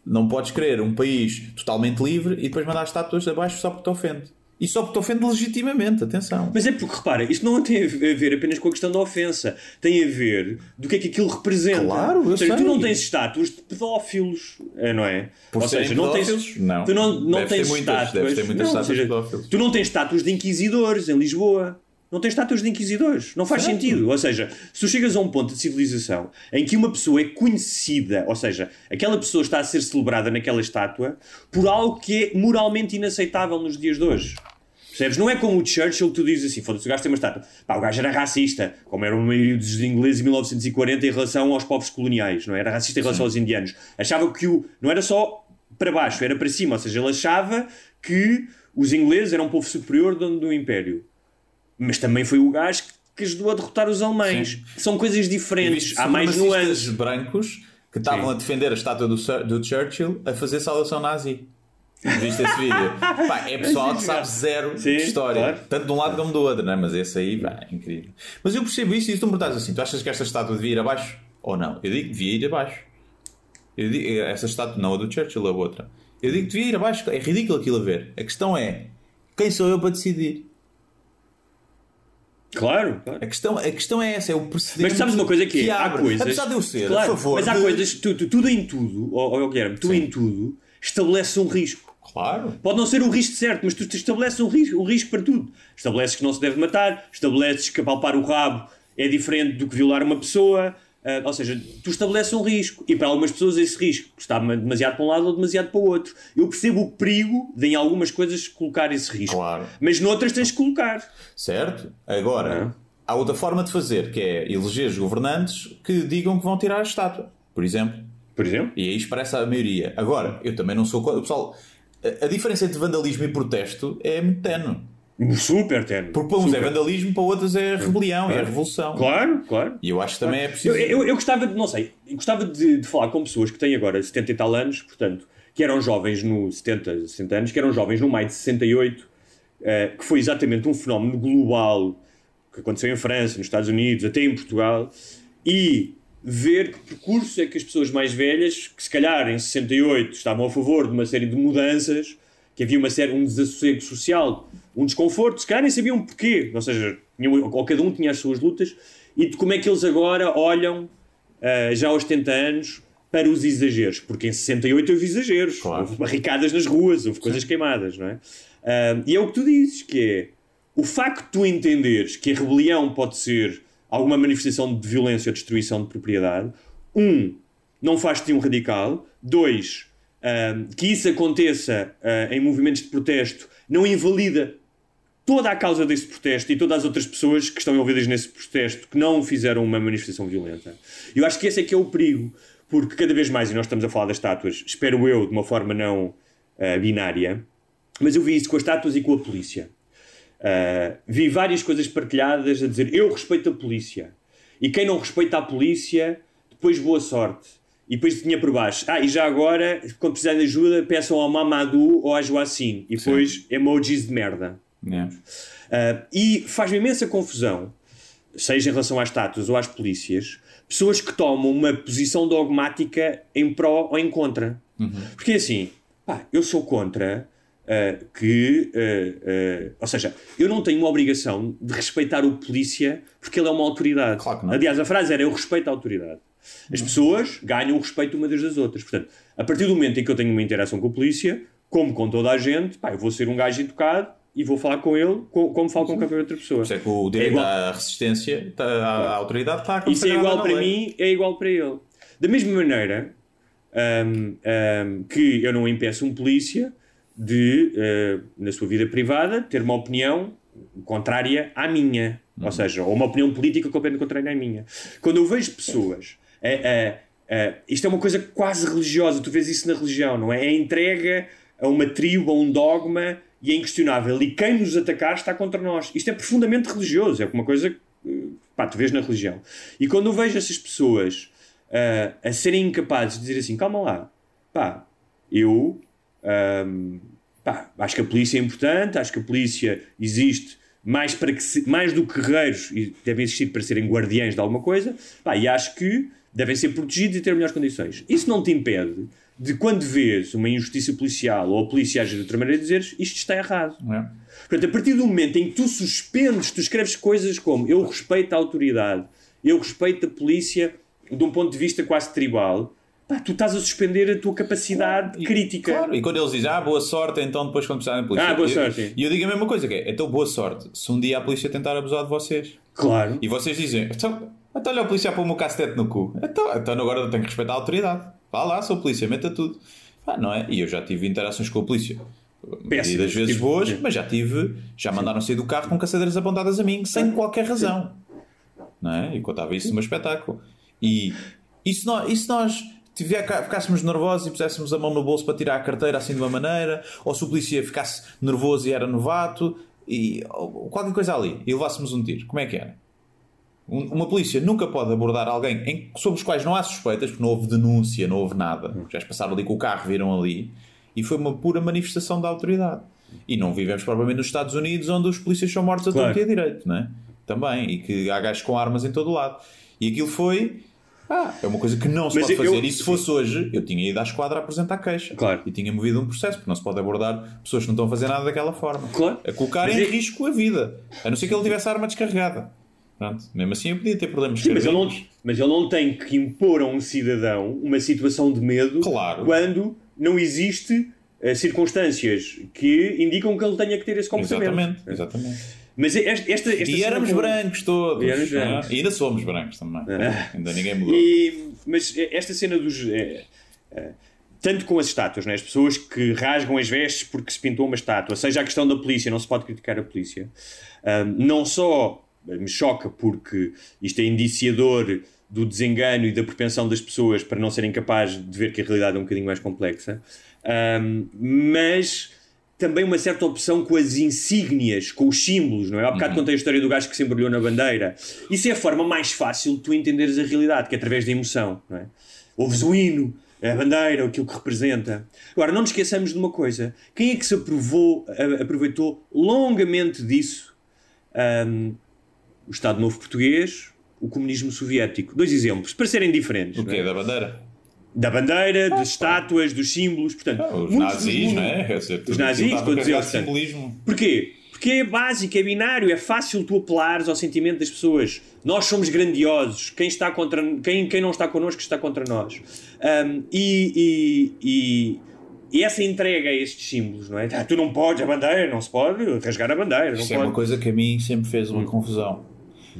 não podes querer um país totalmente livre e depois mandar estátuas abaixo só porque te ofende. E só porque te ofende legitimamente, atenção. Mas é porque, repara, isto não tem a ver apenas com a questão da ofensa. Tem a ver do que é que aquilo representa. Claro, eu Ou seja, tu sei. não tens estátuas de pedófilos, eh, não é? Por Ou seja, não tens? Não. Tu não, não tens muitas, estátuas. muitas não, estátuas de seja, pedófilos. Tu não tens estátuas de inquisidores em Lisboa. Não tens estátuas de inquisidores. Não faz Certo. sentido. Ou seja, se tu chegas a um ponto de civilização em que uma pessoa é conhecida, ou seja, aquela pessoa está a ser celebrada naquela estátua por algo que é moralmente inaceitável nos dias de hoje. Percebes? Não é como o Churchill que tu dizes assim, foda-se, o gajo tem uma estátua. Pá, o gajo era racista, como era a maioria dos ingleses em 1940 em relação aos povos coloniais, não é? Era racista em relação aos indianos. Achava que o. Não era só para baixo, era para cima, ou seja, ele achava que os ingleses eram um povo superior do, do Império. Mas também foi o gajo que, ajudou a derrotar os alemães. São coisas diferentes, há mais nuances. brancos que estavam a defender a estátua do, do Churchill a fazer saudação nazi. Viste esse vídeo? [LAUGHS] Pá, é pessoal que sabe zero Sim, de história. claro. Tanto de um lado como do outro, né? mas esse aí pá, é incrível. Mas eu percebo isso e tu me perguntas assim: tu achas que esta estátua devia ir abaixo? Ou não? Eu digo que devia ir abaixo. Eu digo, essa estátua, não a do Churchill, a outra. Eu digo que devia ir abaixo. É ridículo aquilo a ver. A questão é: quem sou eu para decidir? Claro, claro. A questão, a questão é essa: é o precedente. Mas sabes uma coisa que, é? há abre. coisas. Apesar de eu ser Claro, a favor. Mas há de- coisas, tu, tu- tudo em tudo, ó ó, Guilherme, tu Sim. em tudo estabeleces um risco. Claro. Pode não ser o risco certo, mas tu estabeleces um risco, um risco para tudo. Estabeleces que não se deve matar, estabeleces que apalpar o rabo é diferente do que violar uma pessoa. Ah, ou seja, tu estabeleces um risco. E para algumas pessoas esse risco está demasiado para um lado ou demasiado para o outro. Eu percebo o perigo de em algumas coisas colocar esse risco. Claro. Mas noutras tens de colocar. Certo? Agora, há outra forma de fazer, que é eleger os governantes que digam que vão tirar a estátua, por exemplo. Por exemplo? E aí expressa a maioria. Agora, eu também não sou. Pessoal, a, a diferença entre vandalismo e protesto é muito tenue. Super tenue. Porque para uns é Super. vandalismo, para outros é rebelião, é revolução. Claro, claro. E eu acho que também é preciso. Eu, eu, eu gostava de, não sei, gostava de, de falar com pessoas que têm agora 70 e tal anos, portanto, que eram jovens no 70, 60 anos, que eram jovens no maio de 68, eh, que foi exatamente um fenómeno global que aconteceu em França, nos Estados Unidos, até em Portugal, e ver que percurso é que as pessoas mais velhas, que se calhar em 68 estavam a favor de uma série de mudanças, que havia uma série, um desassossego social, um desconforto, se calhar nem sabiam porquê, ou seja, tinham- ou cada um tinha as suas lutas, e de como é que eles agora olham, ah, já aos 70 anos, para os exageros, porque em 68 houve exageros, Claro. houve barricadas nas ruas, houve coisas queimadas, não é? Ah, e é o que tu dizes, que é o facto de tu entenderes que a rebelião pode ser alguma manifestação de violência ou destruição de propriedade, um, não faz-te um radical, dois, ah, que isso aconteça ah, em movimentos de protesto não invalida toda a causa desse protesto e todas as outras pessoas que estão envolvidas nesse protesto que não fizeram uma manifestação violenta. Eu acho que esse é que é o perigo, porque cada vez mais, e nós estamos a falar das estátuas, espero eu, de uma forma não ah, binária, mas eu vi isso com as estátuas e com a polícia. Uh, vi várias coisas partilhadas a dizer eu respeito a polícia. E quem não respeita a polícia depois boa sorte. E depois tinha por baixo ah e já agora quando precisarem de ajuda peçam ao Mamadou ou à Joacine e depois emojis de merda Uh, e faz-me imensa confusão, seja em relação às estátuas ou às polícias, pessoas que tomam uma posição dogmática em pró ou em contra. Porque assim, pá, eu sou contra uh, que. uh, ou seja, eu não tenho uma obrigação de respeitar o polícia porque ele é uma autoridade. Claro que não. Aliás, a frase era eu respeito a autoridade. As pessoas ganham o respeito umas das outras. Portanto, a partir do momento em que eu tenho uma interação com a polícia, como com toda a gente, pá, eu vou ser um gajo educado e vou falar com ele co- como falo com qualquer outra pessoa. Por é que o direito igual- à resistência, tá- à, autoridade, está a Isso é igual para mim, é igual para ele. Da mesma maneira hum, hum, que eu não impeço um polícia de, eh, na sua vida privada, ter uma opinião contrária à minha. Ou seja, ou uma opinião política completamente contrária à minha. Quando eu vejo pessoas. eh, eh, isto é uma coisa quase religiosa, tu vês isso na religião, não é? É entrega a uma tribo, a um dogma e é inquestionável. E quem nos atacar está contra nós. Isto é profundamente religioso, é uma coisa que pá, tu vês na religião. E quando eu vejo essas pessoas ah, a serem incapazes de dizer assim, calma lá, pá, eu ahm, pá, acho que a polícia é importante, acho que a polícia existe mais, para que se- mais do que guerreiros e devem existir para serem guardiães de alguma coisa, pá, e acho que devem ser protegidos e ter melhores condições. Isso não te impede de quando vês uma injustiça policial ou a polícia agir de outra maneira dizeres isto está errado. É. Portanto, a partir do momento em que tu suspendes, tu escreves coisas como eu respeito a autoridade, eu respeito a polícia de um ponto de vista quase tribal, pá, tu estás a suspender a tua capacidade E- crítica. Claro, e quando eles dizem, ah, boa sorte, então depois quando precisarem da polícia. Ah, boa Eu- sorte. E eu, digo a mesma coisa, que é, então boa sorte, se um dia a polícia tentar abusar de vocês. Claro. E vocês dizem, então, então olha o polícia a pôr-me o cacetete no cu. Então, então agora eu tenho que respeitar a autoridade. Vá lá, sou polícia, meta tudo. Ah, não é? E eu já tive interações com a polícia. Péssimas. das vezes Tipo, boas, mas já tive, já mandaram sair do carro com caçadeiras apontadas a mim, sem qualquer razão. Não é? E contava isso no meu espetáculo. E, e se nós, e se nós tiver, ficássemos nervosos e puséssemos a mão no bolso para tirar a carteira assim de uma maneira, ou se o polícia ficasse nervoso e era novato, e ou qualquer coisa ali, e levássemos um tiro, como é que era? Um- Uma polícia nunca pode abordar alguém em- sobre os quais não há suspeitas, porque não houve denúncia, não houve nada. Já passaram ali com o carro, viram ali, e foi uma pura manifestação da autoridade. E não vivemos propriamente nos Estados Unidos, onde os polícias são mortos a Claro. torto e a direito, não é? Também, e que há gajos com armas em todo o lado. E aquilo foi. Ah, é uma coisa que não se Mas pode eu- fazer. E se fosse hoje, eu tinha ido à esquadra a apresentar queixa. Claro. E tinha movido um processo, porque não se pode abordar pessoas que não estão a fazer nada daquela forma. Claro. A colocar Mas em é- risco a vida. A não ser que ele tivesse a arma descarregada. Pronto. Mesmo assim eu podia ter problemas Sim, mas ele, não, mas ele não tem que impor a um cidadão uma situação de medo Claro. quando não existe eh, circunstâncias que indicam que ele tenha que ter esse comportamento. Exatamente, exatamente. Mas esta, esta, esta E éramos com- brancos todos. E éramos é? brancos. E ainda somos brancos também. Ah. Ainda ninguém mudou. E, mas esta cena dos. eh, eh, tanto com as estátuas, né? as pessoas que rasgam as vestes porque se pintou uma estátua, seja a questão da polícia, não se pode criticar a polícia, Ahm, não só me choca porque isto é indiciador do desengano e da propensão das pessoas para não serem capazes de ver que a realidade é um bocadinho mais complexa, ahm, mas também uma certa opção com as insígnias, com os símbolos, não é? Há bocado contei a história do gajo que se embrulhou na bandeira. Isso é a forma mais fácil de tu entenderes a realidade, que é através da emoção, não é? Ouves o hino, a bandeira, aquilo que representa. Agora, não nos esqueçamos de uma coisa. Quem é que se aprovou, aproveitou longamente disso? Ahm, o Estado Novo Português, o comunismo soviético. Dois exemplos, para serem diferentes. O não quê? é? Da bandeira? Da bandeira, das estátuas, dos símbolos, portanto... Ah, Os nazis, não é? Dizer, Os nazis, todos eles, de portanto. simbolismo. Porquê? Porque é básico, é binário, é fácil tu apelares ao sentimento das pessoas. Nós somos grandiosos, quem, está contra, quem, quem não está connosco está contra nós. Ahm, e, e, e, essa entrega a estes símbolos, não é? Ah, tu não podes, a bandeira, não se pode rasgar a bandeira. Não Isso é pode. uma coisa que a mim sempre fez uma confusão.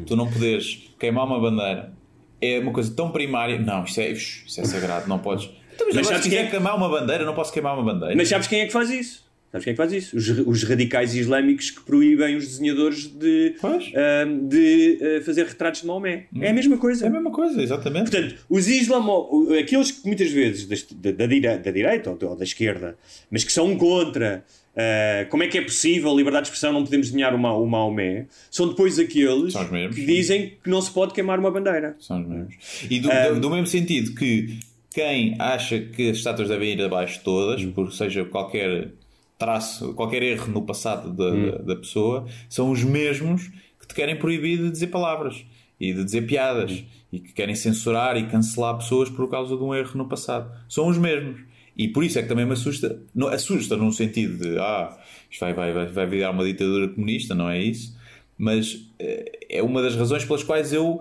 Tu não poderes queimar uma bandeira é uma coisa tão primária. Não, isto é, isso é sagrado, não podes. Então, mas Mas sabes se quiser quem é- queimar uma bandeira, não posso queimar uma bandeira. Mas sabes quem é que faz isso? Sabes quem é que faz isso? Os, os radicais islâmicos que proíbem os desenhadores de, ahm, de ah, fazer retratos de Maomé. É a mesma coisa. É a mesma coisa, exatamente. Portanto, os islamo, aqueles que muitas vezes da, da, da direita ou da, ou da esquerda, mas que são contra ah, como é que é possível liberdade de expressão, não podemos desenhar o, Ma, o Maomé, são depois aqueles São que dizem que não se pode queimar uma bandeira. São os mesmos. E do, do- do mesmo sentido que quem acha que as estátuas devem ir abaixo todas, por seja qualquer traço, qualquer erro no passado da, da- da pessoa, são os mesmos que te querem proibir de dizer palavras e de dizer piadas e que querem censurar e cancelar pessoas por causa de um erro no passado. São os mesmos. E por isso é que também me assusta, não, assusta num sentido de ah, isto vai, vai, vai, vai virar uma ditadura comunista, não é isso? Mas eh, é uma das razões pelas quais eu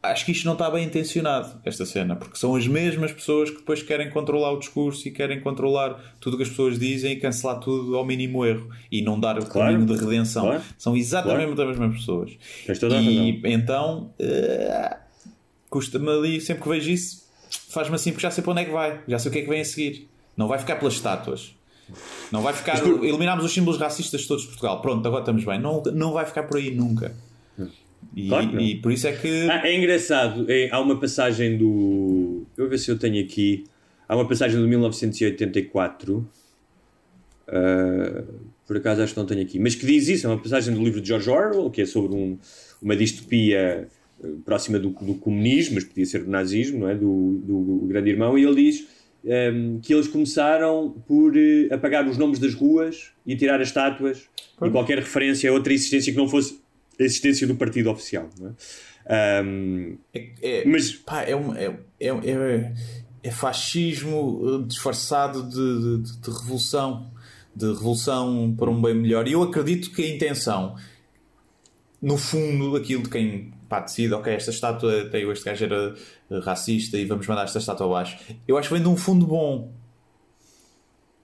acho que isto não está bem intencionado, esta cena, porque são as mesmas pessoas que depois querem controlar o discurso e querem controlar tudo o que as pessoas dizem e cancelar tudo ao mínimo erro e não dar o Claro. caminho de redenção. Claro. São exatamente as mesmas pessoas. Tens toda a e razão. então eh, custa-me ali, sempre que vejo isso, faz-me assim porque já sei para onde é que vai, já sei o que é que vem a seguir. Não vai ficar pelas estátuas. Não vai ficar. Eliminámos os símbolos racistas todos de Portugal. Pronto, agora estamos bem. Não, não vai ficar por aí nunca. E, Claro e por isso é que. Ah, é engraçado, é- há uma passagem do. Eu vou ver se eu tenho aqui. Há uma passagem do 1984. ah, por acaso acho que não tenho aqui. Mas que diz isso, é uma passagem do livro de George Orwell, que é sobre um- uma distopia próxima do, do comunismo, mas podia ser do nazismo, não é? Do, do, Grande Irmão, e ele diz ehm, que eles começaram por eh, apagar os nomes das ruas e tirar as estátuas e qualquer referência a outra existência que não fosse a existência do partido oficial. Não é? Ahm, É, é- Mas- pá, é, um, é, é, é, é fascismo eh, disfarçado de, de- de revolução, de revolução para um bem melhor. E eu acredito que a intenção, no fundo, aquilo de quem pá, decide, ok, esta estátua, tem, este gajo era eh, racista e vamos mandar esta estátua abaixo. Eu acho que vem de um fundo bom.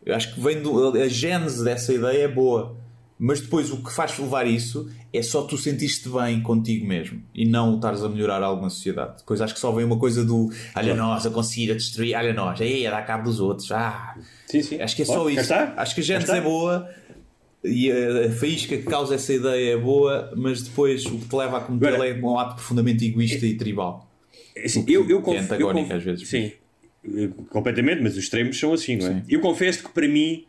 Eu acho que vem do, a gênese dessa ideia é boa. Mas depois o que faz levar isso é só tu sentiste bem contigo mesmo e não estares a melhorar alguma sociedade. Depois acho que só vem uma coisa do olha nós a conseguir a destruir, olha nós, aí a dar cabo dos outros. Ah, Sim, sim. acho que é só isso. Acho que a gente é boa e a, a faísca que causa essa ideia é boa, mas depois o que te leva a Agora- é um ato profundamente egoísta e tribal. Assim, eu, eu é conf- antagónico eu conf- às vezes. Sim, eh, completamente, mas os extremos são assim, não é? Sim. Eu confesso que para mim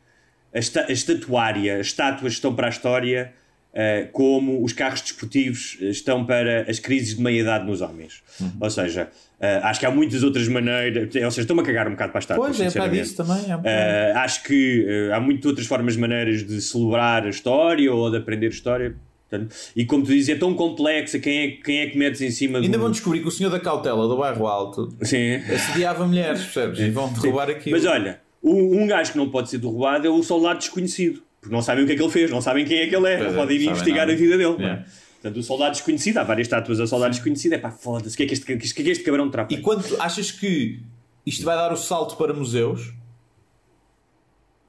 a, esta- a estatuária, as estátuas estão para a história eh, como os carros desportivos eh, estão para as crises de meia-idade nos homens. Uhum. Ou seja, eh, acho que há muitas outras maneiras, ou seja, estou-me a cagar um bocado para as estátuas. Pois é, para disso também. É um Eh, acho que eh, há muitas outras formas, maneiras de celebrar a história ou de aprender história. Portanto, e como tu dizes, é tão complexa. Quem é, quem é que metes em cima Ainda do... vão descobrir que o senhor da cautela do bairro alto Sim. assediava mulheres, percebes? E vão derrubar aquilo. Mas olha, um, um gajo que não pode ser derrubado é o soldado desconhecido. Porque não sabem o que é que ele fez, não sabem quem é que ele é, Pois não é, podem investigar nada. a vida dele. Yeah. Portanto, o soldado desconhecido, há várias estátuas a soldado desconhecido, é pá, foda-se, o que é que este, que é que este cabrão terá E quando achas que isto vai dar o salto para museus?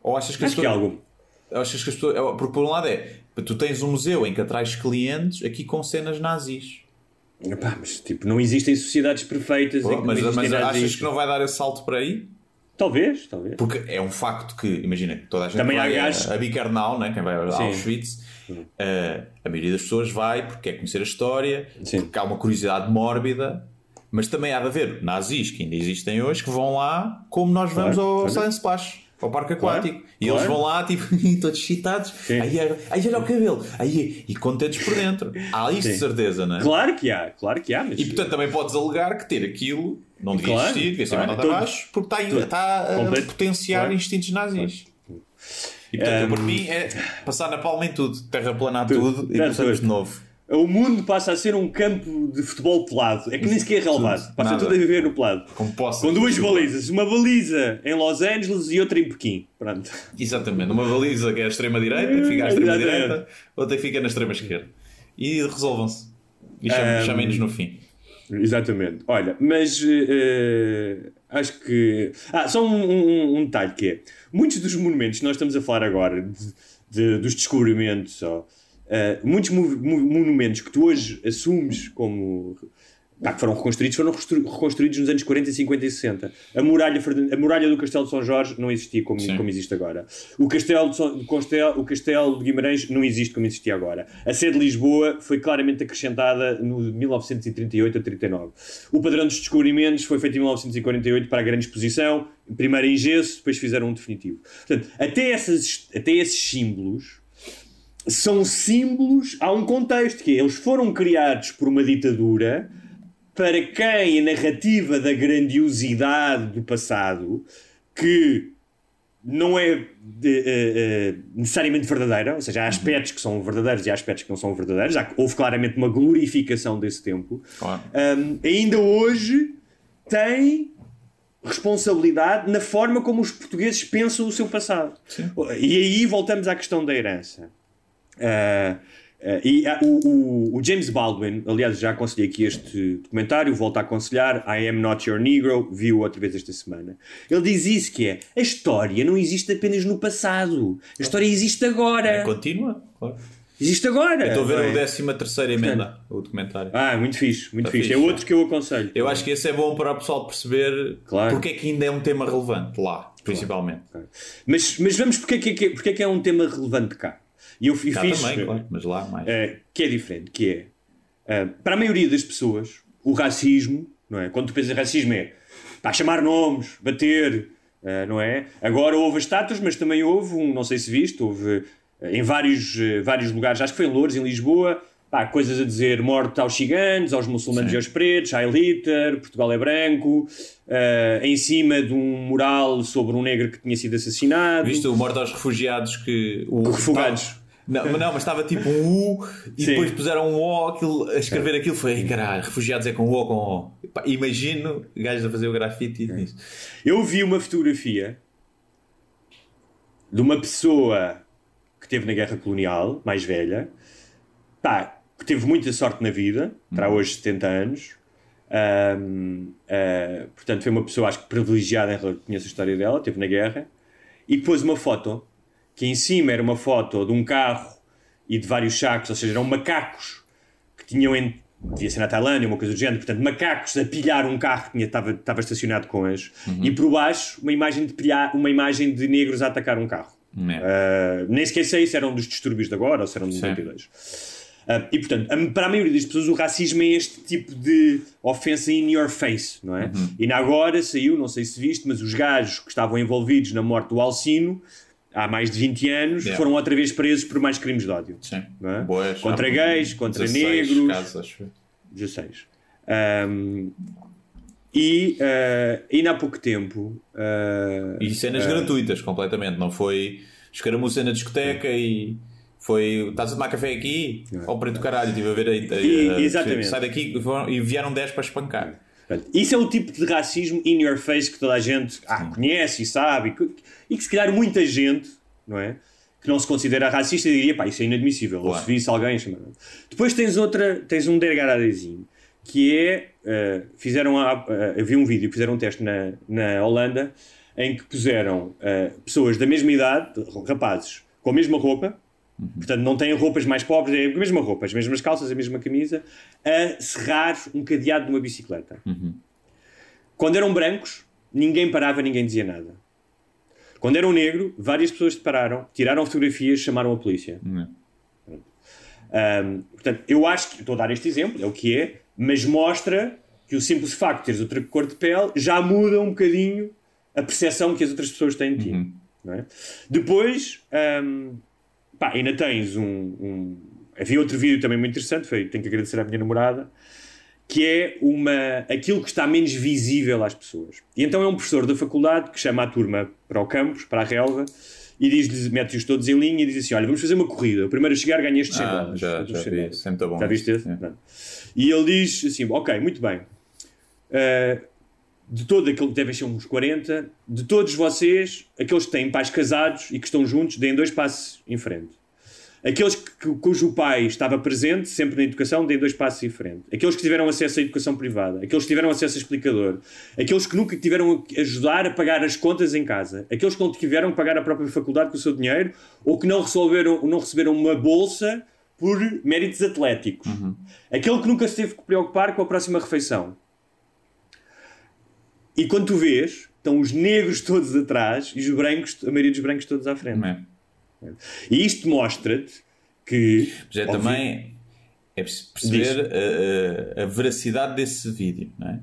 Ou achas que Acho que é algo. Achas que as pessoas. Porque por um lado é. Tu tens um museu em que atrás clientes aqui com cenas nazis. Epá, mas tipo, não existem sociedades perfeitas que mas mas achas que não vai dar esse salto para aí? Talvez, talvez. Porque é um facto que, imagina, toda a gente Também há vai gajos- a, a Bikernau, né? quem vai a. Auschwitz, eh, a maioria das pessoas vai porque quer conhecer a história, Sim. porque há uma curiosidade mórbida, mas também há de haver nazis que ainda existem hoje que vão lá como nós vamos ao claro. Science Splash. Ao parque Claro, aquático. E claro. eles vão lá, tipo, [LAUGHS] todos excitados. Sim. Aí, é- aí olha o cabelo. Aí, e contentes por dentro. Há isso de certeza, não é? Claro que há, claro que há, mas. E portanto também podes alegar que ter aquilo não devia Claro, existir, devia ser claro, mandado abaixo, porque está, está a potenciar claro. instintos nazis. E portanto, eu, por mim, é passar na palma em tudo, terraplanar Tudo. tudo, e começamos de novo. O mundo passa a ser um campo de futebol pelado. É que nem sequer é relevado. Passa nada. tudo a viver no pelado. Possas. Com duas balizas. Uma baliza em Los Angeles e outra em Pequim. Pronto. Exatamente, uma baliza que é a extrema-direita, que fica à extrema-direita, outra que fica na extrema-esquerda. E resolvam-se. E chamem- Um, chamem-nos no fim. Exatamente. Olha, mas eh, acho que. Ah, só um, um- um detalhe que é: muitos dos monumentos que nós estamos a falar agora, de- de- dos descobrimentos, ó, eh, muitos mo- mo- monumentos que tu hoje assumes como. Pá, que foram reconstruídos, foram reconstruídos nos anos 40, 50 e 60. A muralha, a muralha do Castelo de São Jorge não existia como, Sim. como existe agora. O castelo, de São- castelo, o castelo de Guimarães não existe como existia agora. A sede de Lisboa foi claramente acrescentada no 1938 a 39. O padrão dos descobrimentos foi feito em 1948 para a grande exposição, primeiro em gesso, depois fizeram um definitivo. Portanto, até, essas, até esses símbolos são símbolos, há um contexto que é, eles foram criados por uma ditadura para quem a narrativa da grandiosidade do passado, que não é de- eh, eh, necessariamente verdadeira, ou seja, há aspectos que são verdadeiros e há aspectos que não são verdadeiros, há, houve claramente uma glorificação desse tempo, Claro. um, ainda hoje tem responsabilidade na forma como os portugueses pensam o seu passado. E aí voltamos à questão da herança. Uh, uh, e uh, o, o- James Baldwin, aliás, já aconselhei aqui este documentário, volto a aconselhar, I Am Not Your Negro, viu outra vez esta semana. Ele diz isso que é, a história não existe apenas no passado, a história existe agora. É, continua, claro. Existe agora. Estou a ver é? o 13 terceira emenda, o documentário. Ah, muito fixe, muito Tá fixe. É outro que eu aconselho. Eu acho que esse é bom para o pessoal perceber Claro. porque é que ainda é um tema relevante lá, principalmente. Mas, mas vamos porque é que, que- porque é que é um tema relevante cá. E eu, eu Cá fiz também, claro, mas lá mais. eh, que é diferente, que é eh, para a maioria das pessoas o racismo, não é? Quando tu pensas em racismo é pá, chamar nomes, bater, eh, não é? Agora houve as estátuas, mas também houve um, não sei se viste, houve em vários, vários lugares, acho que foi em Louros, em Lisboa, pá, coisas a dizer morte aos ciganos, aos muçulmanos e aos pretos, Heil Hitler, Portugal é branco, eh, em cima de um mural sobre um negro que tinha sido assassinado. Viste o morto aos refugiados que. O, Refugados. Não, mas não, mas estava tipo um U e Sim. depois puseram um O aquilo, a escrever aquilo. Foi, "Ei, caralho, refugiados é com O com O. Pá, imagino gajos a fazer o grafite nisso. Eu vi uma fotografia de uma pessoa que teve na guerra colonial, mais velha, pá, que teve muita sorte na vida, terá hoje 70 anos. Ahm, ah, portanto, foi uma pessoa, acho que privilegiada, em relação- conheço a história dela, teve na guerra, e que pôs uma foto, que em cima era uma foto de um carro e de vários sacos, ou seja, eram macacos que tinham em, devia ser na Tailândia, uma coisa do género, portanto, macacos a pilhar um carro que estava, estava estacionado com eles, e por baixo uma imagem de pilhar, uma imagem de negros a atacar um carro. Uh, nem sequer sei se eram dos distúrbios de agora ou se eram de 92. Uh, e portanto, a- para a maioria das pessoas, o racismo é este tipo de ofensa in your face, não é? E na agora saiu, não sei se viste, mas os gajos que estavam envolvidos na morte do Alcino há mais de 20 anos Yeah. foram outra vez presos por mais crimes de ódio. Sim. É? Boas, Contra gays, contra 16 negros. casos, acho eu. 16. Um, e uh, ainda há pouco tempo. uh, E cenas uh, gratuitas, completamente. Não foi escaramuça na discoteca e foi. Estás a tomar café aqui? Ao preto do caralho, estive a ver aí. E- a- exatamente. Sai daqui e e vieram 10 para espancar. Isso é o tipo de racismo in your face que toda a gente ah, conhece e sabe, e que, e que se calhar muita gente, não é? Que não se considera racista diria, pá, isso é inadmissível. Ou se visse alguém chamando. Depois tens outra, tens um degaradezinho, que é, eh, fizeram, a, eh, eu vi um vídeo, fizeram um teste na, na Holanda, em que puseram eh, pessoas da mesma idade, rapazes, com a mesma roupa, Portanto, não têm roupas mais pobres, é a mesma roupa, as mesmas calças, a mesma camisa, a serrar um cadeado de uma bicicleta. Quando eram brancos, ninguém parava, ninguém dizia nada. Quando eram negro, várias pessoas se pararam, tiraram fotografias, chamaram a polícia. Um, portanto, eu acho que estou a dar este exemplo, é o que é, mas mostra que o simples facto de teres outra cor de pele já muda um bocadinho a percepção que as outras pessoas têm de ti. não é? Depois, um, pá, ainda tens um, um- Havia outro vídeo também muito interessante, foi, tenho que agradecer à minha namorada, que é uma, aquilo que está menos visível às pessoas. E então é um professor da faculdade que chama a turma para o campus, para a relva, e diz-lhes, mete-os todos em linha e diz assim: Olha, vamos fazer uma corrida. O primeiro a chegar ganha estes 100 Ah, já, já 100 vi. Sempre tá bom. Já viste esse? Sim. Pronto. E ele diz assim: Ok, muito bem. Uh, de todo aquilo que devem ser uns 40, de todos vocês, aqueles que têm pais casados e que estão juntos, deem dois passos em frente. Aqueles que, cujo pai estava presente, sempre na educação, deem dois passos em frente. Aqueles que tiveram acesso à educação privada. Aqueles que tiveram acesso a explicador. Aqueles que nunca tiveram a ajudar a pagar as contas em casa. Aqueles que não tiveram que pagar a própria faculdade com o seu dinheiro ou que não, resolveram, não receberam uma bolsa por méritos atléticos. Aquele que nunca se teve que preocupar com a próxima refeição. E quando tu vês, estão os negros todos atrás e os brancos, a maioria dos brancos todos à frente. É. E isto mostra-te que. Mas é óbvio- também é perceber a, a- a veracidade desse vídeo, não é?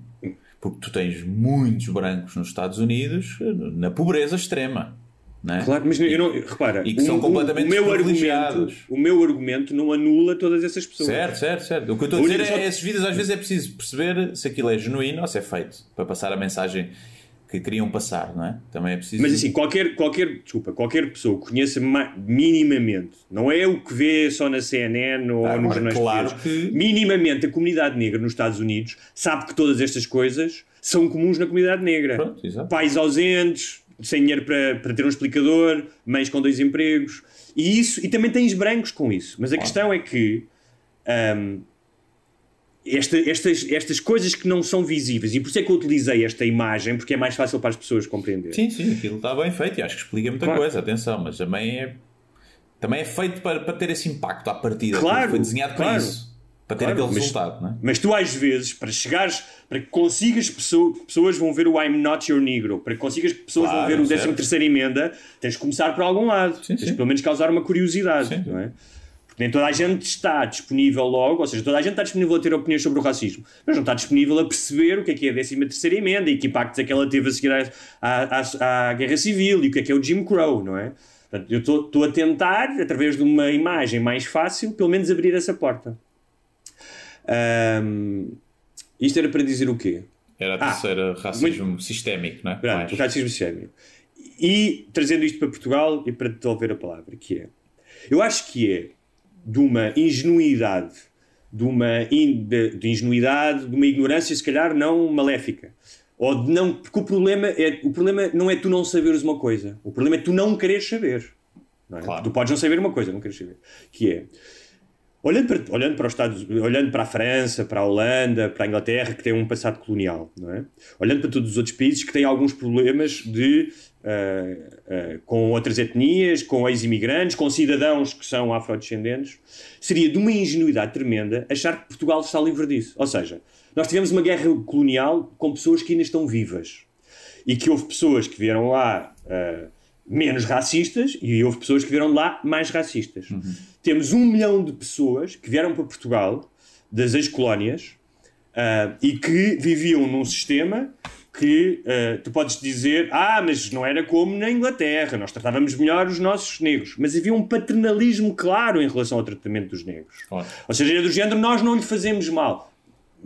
Porque tu tens muitos brancos nos Estados Unidos na pobreza extrema, é? Claro, mas eu não, repara, E que são completamente o, meu argumento, o meu argumento não anula todas essas pessoas. Certo, certo, certo. O que eu estou a dizer é esses vídeos às vezes é preciso perceber se aquilo é genuíno ou se é feito para passar a mensagem que queriam passar, não é? Também é preciso. Mas assim, qualquer, qualquer, desculpa, qualquer pessoa que conheça ma- minimamente, não é o que vê só na CNN ou Ah, nos jornais claro portugueses. que- minimamente a comunidade negra nos Estados Unidos sabe que todas estas coisas são comuns na comunidade negra. Pronto, exato. Pais ausentes, sem dinheiro para, para ter um explicador, mães com dois empregos, e isso, e também tens brancos com isso. Mas a questão é que hum, esta- estas, estas coisas que não são visíveis, e por isso é que eu utilizei esta imagem, porque é mais fácil para as pessoas compreenderem. Sim, sim, aquilo está bem feito e acho que explica muita Claro. coisa, atenção, mas também é, também é feito para, para ter esse impacto à partida. Claro, Foi desenhado para claro. isso, para ter Claro, aquele mas- resultado, não é? Mas tu, às vezes, para chegares, para que consigas pessoa- que pessoas vão ver o I'm Not Your Negro, para que consigas que pessoas Claro, vão ver o certo. 13 emenda, tens de começar por algum lado. Sim, tens sim. pelo menos causar uma curiosidade, Sim, não é? Porque nem toda a gente está disponível logo, ou seja, toda a gente está disponível a ter opiniões sobre o racismo, mas não está disponível a perceber o que é que é a 13 emenda e que impactos é que ela teve a seguir à, à, à- Guerra Civil e o que é que é o Jim Crow, não é? Portanto, eu estou a tentar, através de uma imagem mais fácil, pelo menos abrir essa porta. Ahm, isto era para dizer o quê? Era a Ah, terceira racismo sistémico, não é? Pronto, racismo sistémico. E trazendo isto para Portugal e para devolver a palavra, que é, eu acho que é de uma ingenuidade, de uma in- de, de ingenuidade, de uma ignorância, se calhar não maléfica. Ou de não, porque o problema, é, o problema não é tu não saberes uma coisa, o problema é tu não quereres saber. não é? Claro. Tu podes não saber uma coisa, não queres saber. Que é, olhando para, olhando para os Estados, olhando para a França, para a Holanda, para a Inglaterra, que tem um passado colonial, não é? Olhando para todos os outros países que têm alguns problemas de uh, uh, com outras etnias, com ex-imigrantes, com cidadãos que são afrodescendentes, seria de uma ingenuidade tremenda achar que Portugal está livre disso. Ou seja, nós tivemos uma guerra colonial com pessoas que ainda estão vivas e que houve pessoas que vieram lá uh, menos racistas e houve pessoas que vieram lá mais racistas. Uhum. Temos um milhão de pessoas que vieram para Portugal das ex-colónias uh, e que viviam num sistema que uh, tu podes dizer, ah, mas não era como na Inglaterra, nós tratávamos melhor os nossos negros. Mas havia um paternalismo claro em relação ao tratamento dos negros. Claro. Ou seja, era do género, nós não lhe fazemos mal.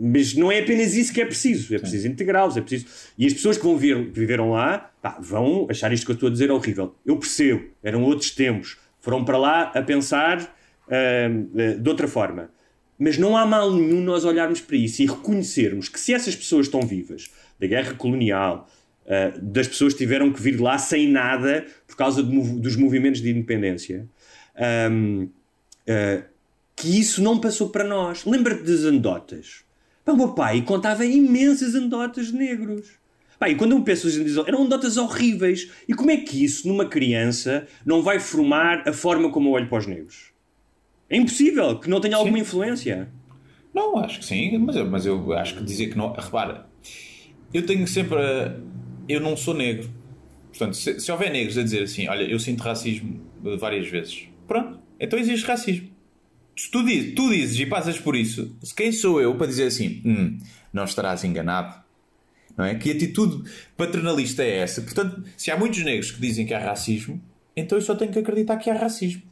Mas não é apenas isso que é preciso, é preciso integrá-los, é preciso. E as pessoas que vão vir, que viveram lá pá, vão achar isto que eu estou a dizer horrível. Eu percebo, eram outros tempos, foram para lá a pensar uh, de outra forma. Mas não há mal nenhum nós olharmos para isso e reconhecermos que se essas pessoas estão vivas, da guerra colonial, uh, das pessoas que tiveram que vir lá sem nada por causa de, dos movimentos de independência, um, uh, eh, que isso não passou para nós. Lembra-te das anedotas? o meu pai contava imensas anedotas de negros. Pá, e quando eu penso hoje em eram anedotas horríveis. E como é que isso, numa criança, não vai formar a forma como eu olho para os negros? É impossível que não tenha sim. alguma influência. Não, acho que sim, mas eu, mas eu acho que dizer que não. Repara, eu tenho sempre. Eu não sou negro. Portanto, se, se houver negros a dizer assim, olha, eu sinto racismo várias vezes, pronto, então existe racismo se tu, diz, tu dizes e passas por isso, quem sou eu para dizer assim, hum, não estarás enganado? Não é? Que atitude paternalista é essa? Portanto, se há muitos negros que dizem que há racismo, então eu só tenho que acreditar que há racismo.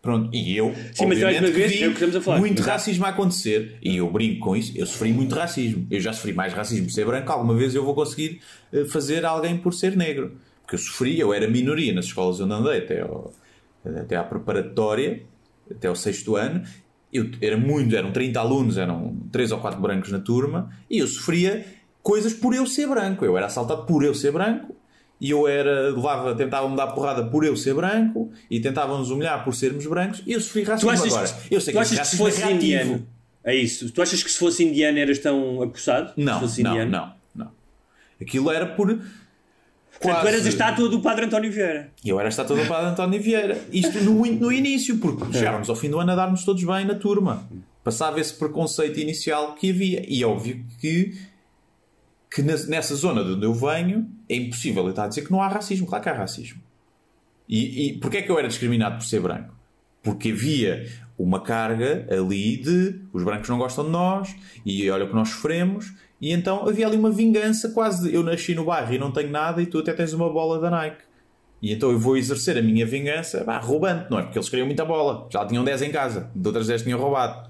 Pronto, e eu, Sim, mas uma vez, vi é a falar. muito Exato. racismo a acontecer, e eu brinco com isso, eu sofri muito racismo. Eu já sofri mais racismo por ser branco, alguma vez eu vou conseguir eh, fazer alguém por ser negro. Porque eu sofri, eu era minoria nas escolas onde andei, até, ao, até à preparatória, até o sexto ano, eu era muito, eram 30 alunos, eram 3 ou 4 brancos na turma, e eu sofria coisas por eu ser branco. Eu era assaltado por eu ser branco, e eu era, levava, tentavam-me dar porrada por eu ser branco, e tentavam-nos humilhar por sermos brancos, e eu sofri racismo tu agora. Que, eu sei que, achas que se fosse é indiano, é isso. Tu achas que se fosse indiano eras tão acusado? Não, não, não, não. Aquilo era por Portanto, tu eras a estátua do Padre António Vieira. Eu era a estátua do Padre António Vieira. Isto no, no início, porque chegávamos ao fim do ano a darmos todos bem na turma. Passava esse preconceito inicial que havia. E é óbvio que, que nessa zona de onde eu venho é impossível eu estar a dizer que não há racismo. Claro que há racismo. E, e porquê é que eu era discriminado por ser branco? Porque havia uma carga ali de os brancos não gostam de nós e olha o que nós sofremos e então havia ali uma vingança quase de eu nasci no bairro e não tenho nada e tu até tens uma bola da Nike. E então eu vou exercer a minha vingança roubando, não é? Porque eles queriam muita bola. Já tinham 10 em casa, de outras 10 tinham roubado.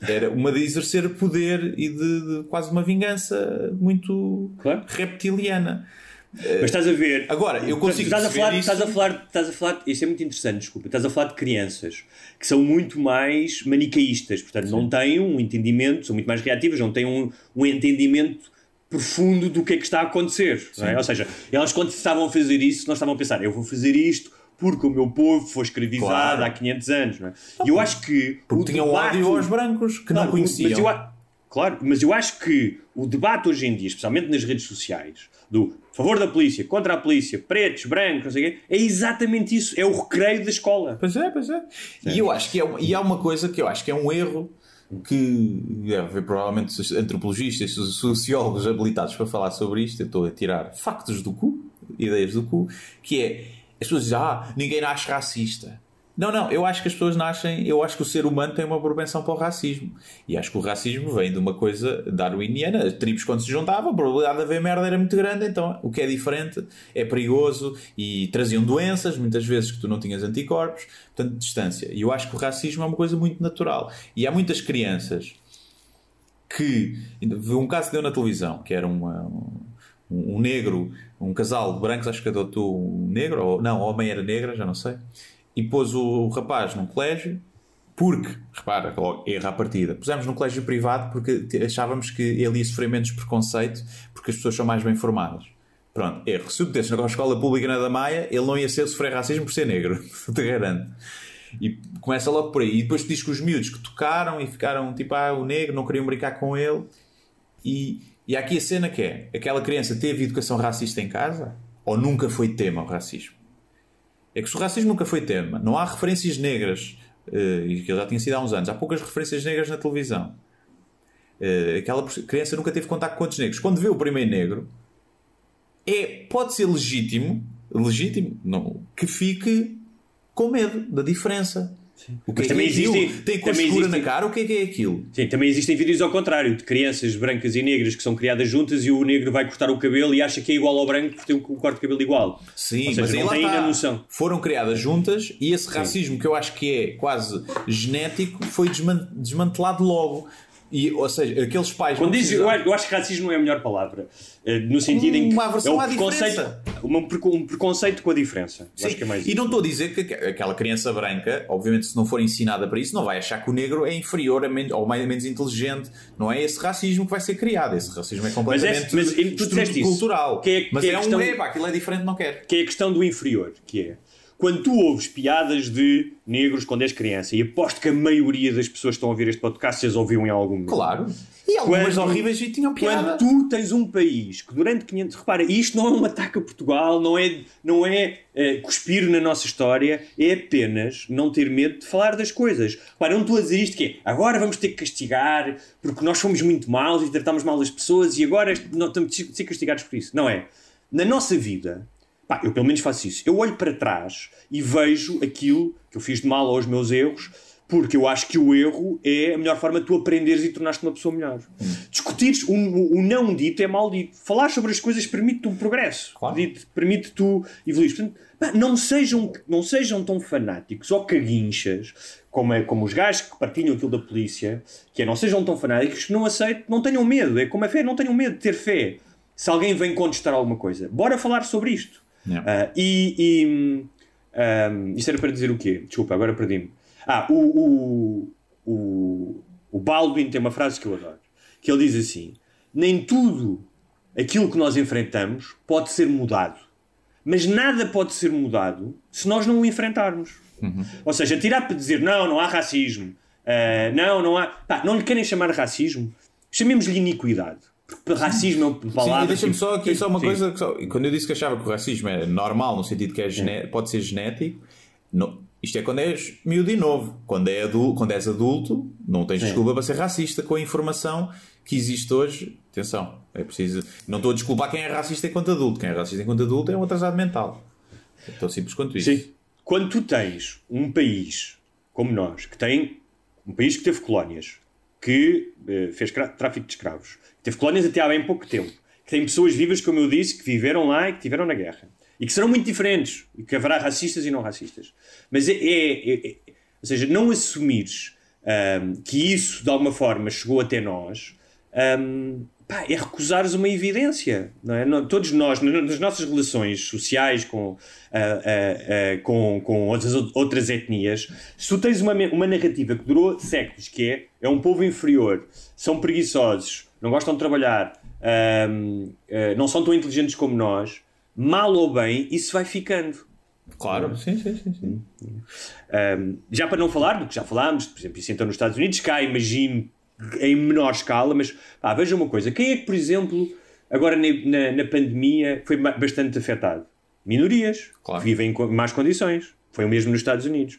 Era uma de exercer poder e de, de quase uma vingança muito claro. reptiliana. Mas estás a ver. Agora, eu consigo estás a falar. Estás a falar, estás a falar, isso é muito interessante, desculpa. Estás a falar de crianças que são muito mais manicaístas, portanto, Sim. não têm um entendimento, são muito mais reativas, não têm um, um entendimento profundo do que é que está a acontecer. É? Ou seja, elas quando estavam a fazer isso, não estavam a pensar, eu vou fazer isto porque o meu povo foi escravizado claro. há 500 anos. Não é? E eu acho que. Porque tinham debate... ódio aos brancos que não, não conheciam. Mas eu, claro, mas eu acho que o debate hoje em dia, especialmente nas redes sociais, do favor da polícia, contra a polícia, pretos, brancos, não sei o quê, é exatamente isso. É o recreio da escola. Pois é, pois é. E eu acho que é, uma, e há uma coisa que eu acho que é um erro que deve haver provavelmente antropologistas, sociólogos habilitados para falar sobre isto. Eu estou a tirar factos do cu, ideias do cu, que é as pessoas dizem, ah, ninguém nasce racista. Não, não, eu acho que as pessoas nascem, eu acho que o ser humano tem uma propensão para o racismo. E acho que o racismo vem de uma coisa darwiniana. Tribos, quando se juntavam, a probabilidade de haver merda era muito grande, então o que é diferente é perigoso e traziam doenças, muitas vezes que tu não tinhas anticorpos, portanto, distância. E eu acho que o racismo é uma coisa muito natural. E há muitas crianças que. Um caso deu na televisão, que era uma, um, um negro, um casal de brancos, acho que adotou um negro, ou não, a homem era negra, já não sei e pôs o rapaz num colégio porque, repara, erra a partida, pusemos num colégio privado porque achávamos que ele ia sofrer menos preconceito porque as pessoas são mais bem formadas. Pronto, erro. Se o metesse na escola pública na da Maia, ele não ia ser sofrer racismo por ser negro, [LAUGHS] te garanto. E começa logo por aí. E depois diz que os miúdos que tocaram e ficaram tipo, ah, o negro, não queriam brincar com ele. E, e há aqui a cena que é: aquela criança teve educação racista em casa? Ou nunca foi tema o racismo? É que se o racismo nunca foi tema, não há referências negras, eh, e que ele já tinha sido há uns anos, há poucas referências negras na televisão. Eh, aquela criança nunca teve contato com outros negros. Quando vê o primeiro negro, é, pode ser legítimo, legítimo, não, que fique com medo da diferença. O que Mas é também que é existem- Tem cor também escura existem- na cara, o que é que é aquilo? Sim, também existem vídeos ao contrário, de crianças brancas e negras que são criadas juntas e o negro vai cortar o cabelo e acha que é igual ao branco porque tem um corte de cabelo igual. Sim, Ou seja, mas aí não lá tem está. ainda noção. Foram criadas juntas e esse racismo que eu acho que é quase genético foi desman- desmantelado logo. E, ou seja, aqueles pais. Quando diz, acho- eu acho que racismo não é a melhor palavra. Eh, No sentido em que Uma aversão é um à preconceito, diferença. um, preco- preconceito com a diferença. É mais e não estou a dizer que aqu- aquela criança branca, obviamente, se não for ensinada para isso, não vai achar que o negro é inferior a men- ou mais, menos inteligente. Não é esse racismo que vai ser criado. Esse racismo é completamente mas tu disseste isso. cultural. Que é- mas que é é, a um questão- epá, aquilo é diferente, não quero. que é a questão do inferior, que é quando tu ouves piadas de negros quando és criança, e aposto que a maioria das pessoas que estão a ouvir este podcast se as ouviram em algum momento. Claro. E algumas Quando- horríveis e tinham piada. Quando tu tens um país que durante 500... Repara, isto não é um ataque a Portugal, não é, não é eh, cuspir na nossa história, é apenas não ter medo de falar das coisas. Repara, eu não estou a dizer isto que é agora vamos ter que castigar porque nós fomos muito maus e tratamos mal as pessoas e agora temos de ser castigados por isso. Não é. Na nossa vida, pá, eu pelo menos faço isso, eu olho para trás e vejo aquilo que eu fiz de mal aos meus erros porque eu acho que o erro é a melhor forma de tu aprenderes e tornar-te uma pessoa melhor. Discutires o, o- não dito é mal dito. Falar sobre as coisas permite-te um progresso. Claro. Permite- Permite tu evoluir. Portanto, pá, não, sejam, não sejam tão fanáticos ou caguinchas como, é, como os gajos que partilham aquilo da polícia, que é não sejam tão fanáticos que não aceitem, não tenham medo. É como a fé, não tenham medo de ter fé. Se alguém vem contestar alguma coisa, bora falar sobre isto. Yeah. Ah, e, e hum, hum, isto era para dizer o quê? Desculpa, agora perdi-me. Ah, o, o, o, o Baldwin tem uma frase que eu adoro, que ele diz assim: nem tudo aquilo que nós enfrentamos pode ser mudado, mas nada pode ser mudado se nós não o enfrentarmos. Ou seja, tirar para dizer não, não há racismo, ah, não, não há. Pá, não lhe querem chamar racismo, chamemos-lhe iniquidade. Racismo é uma palavra. e deixa-me tipo- só aqui só uma Sim. coisa. só- quando eu disse que achava que o racismo é normal, no sentido que é gené- pode ser genético, não- isto é quando és miúdo e novo. Quando, é adulto, quando és adulto, não tens desculpa para ser racista com a informação que existe hoje. Atenção, é preciso. Não estou a desculpar quem é racista enquanto adulto. Quem é racista enquanto adulto é um atrasado mental. É tão simples quanto isso. Sim. Quando tu tens um país como nós, que tem um país que teve colónias, que eh, fez tráfico de escravos, teve colónias até há bem pouco tempo, que tem pessoas vivas, como eu disse, que viveram lá e que tiveram na guerra, e que serão muito diferentes, e que haverá racistas e não racistas. Mas é, é- é- é- ou seja, não assumires ahm, que isso de alguma forma chegou até nós. ahm, pá, é recusares uma evidência. Não é? Todos nós, na- nas nossas relações sociais com, ah, ah, ah, com, com outras, outras etnias, se tu tens uma, uma narrativa que durou séculos, que é, é um povo inferior, são preguiçosos, não gostam de trabalhar, não são tão inteligentes como nós, mal ou bem, isso vai ficando. Claro, sim, sim, sim. sim. Um, já para não falar do que já falámos, por exemplo, isso então nos Estados Unidos, cá imagino em menor escala, mas pá, veja uma coisa: quem é que, por exemplo, agora na, na, na pandemia foi ba- bastante afetado? Minorias, Claro. que vivem em más condições. Foi o mesmo nos Estados Unidos.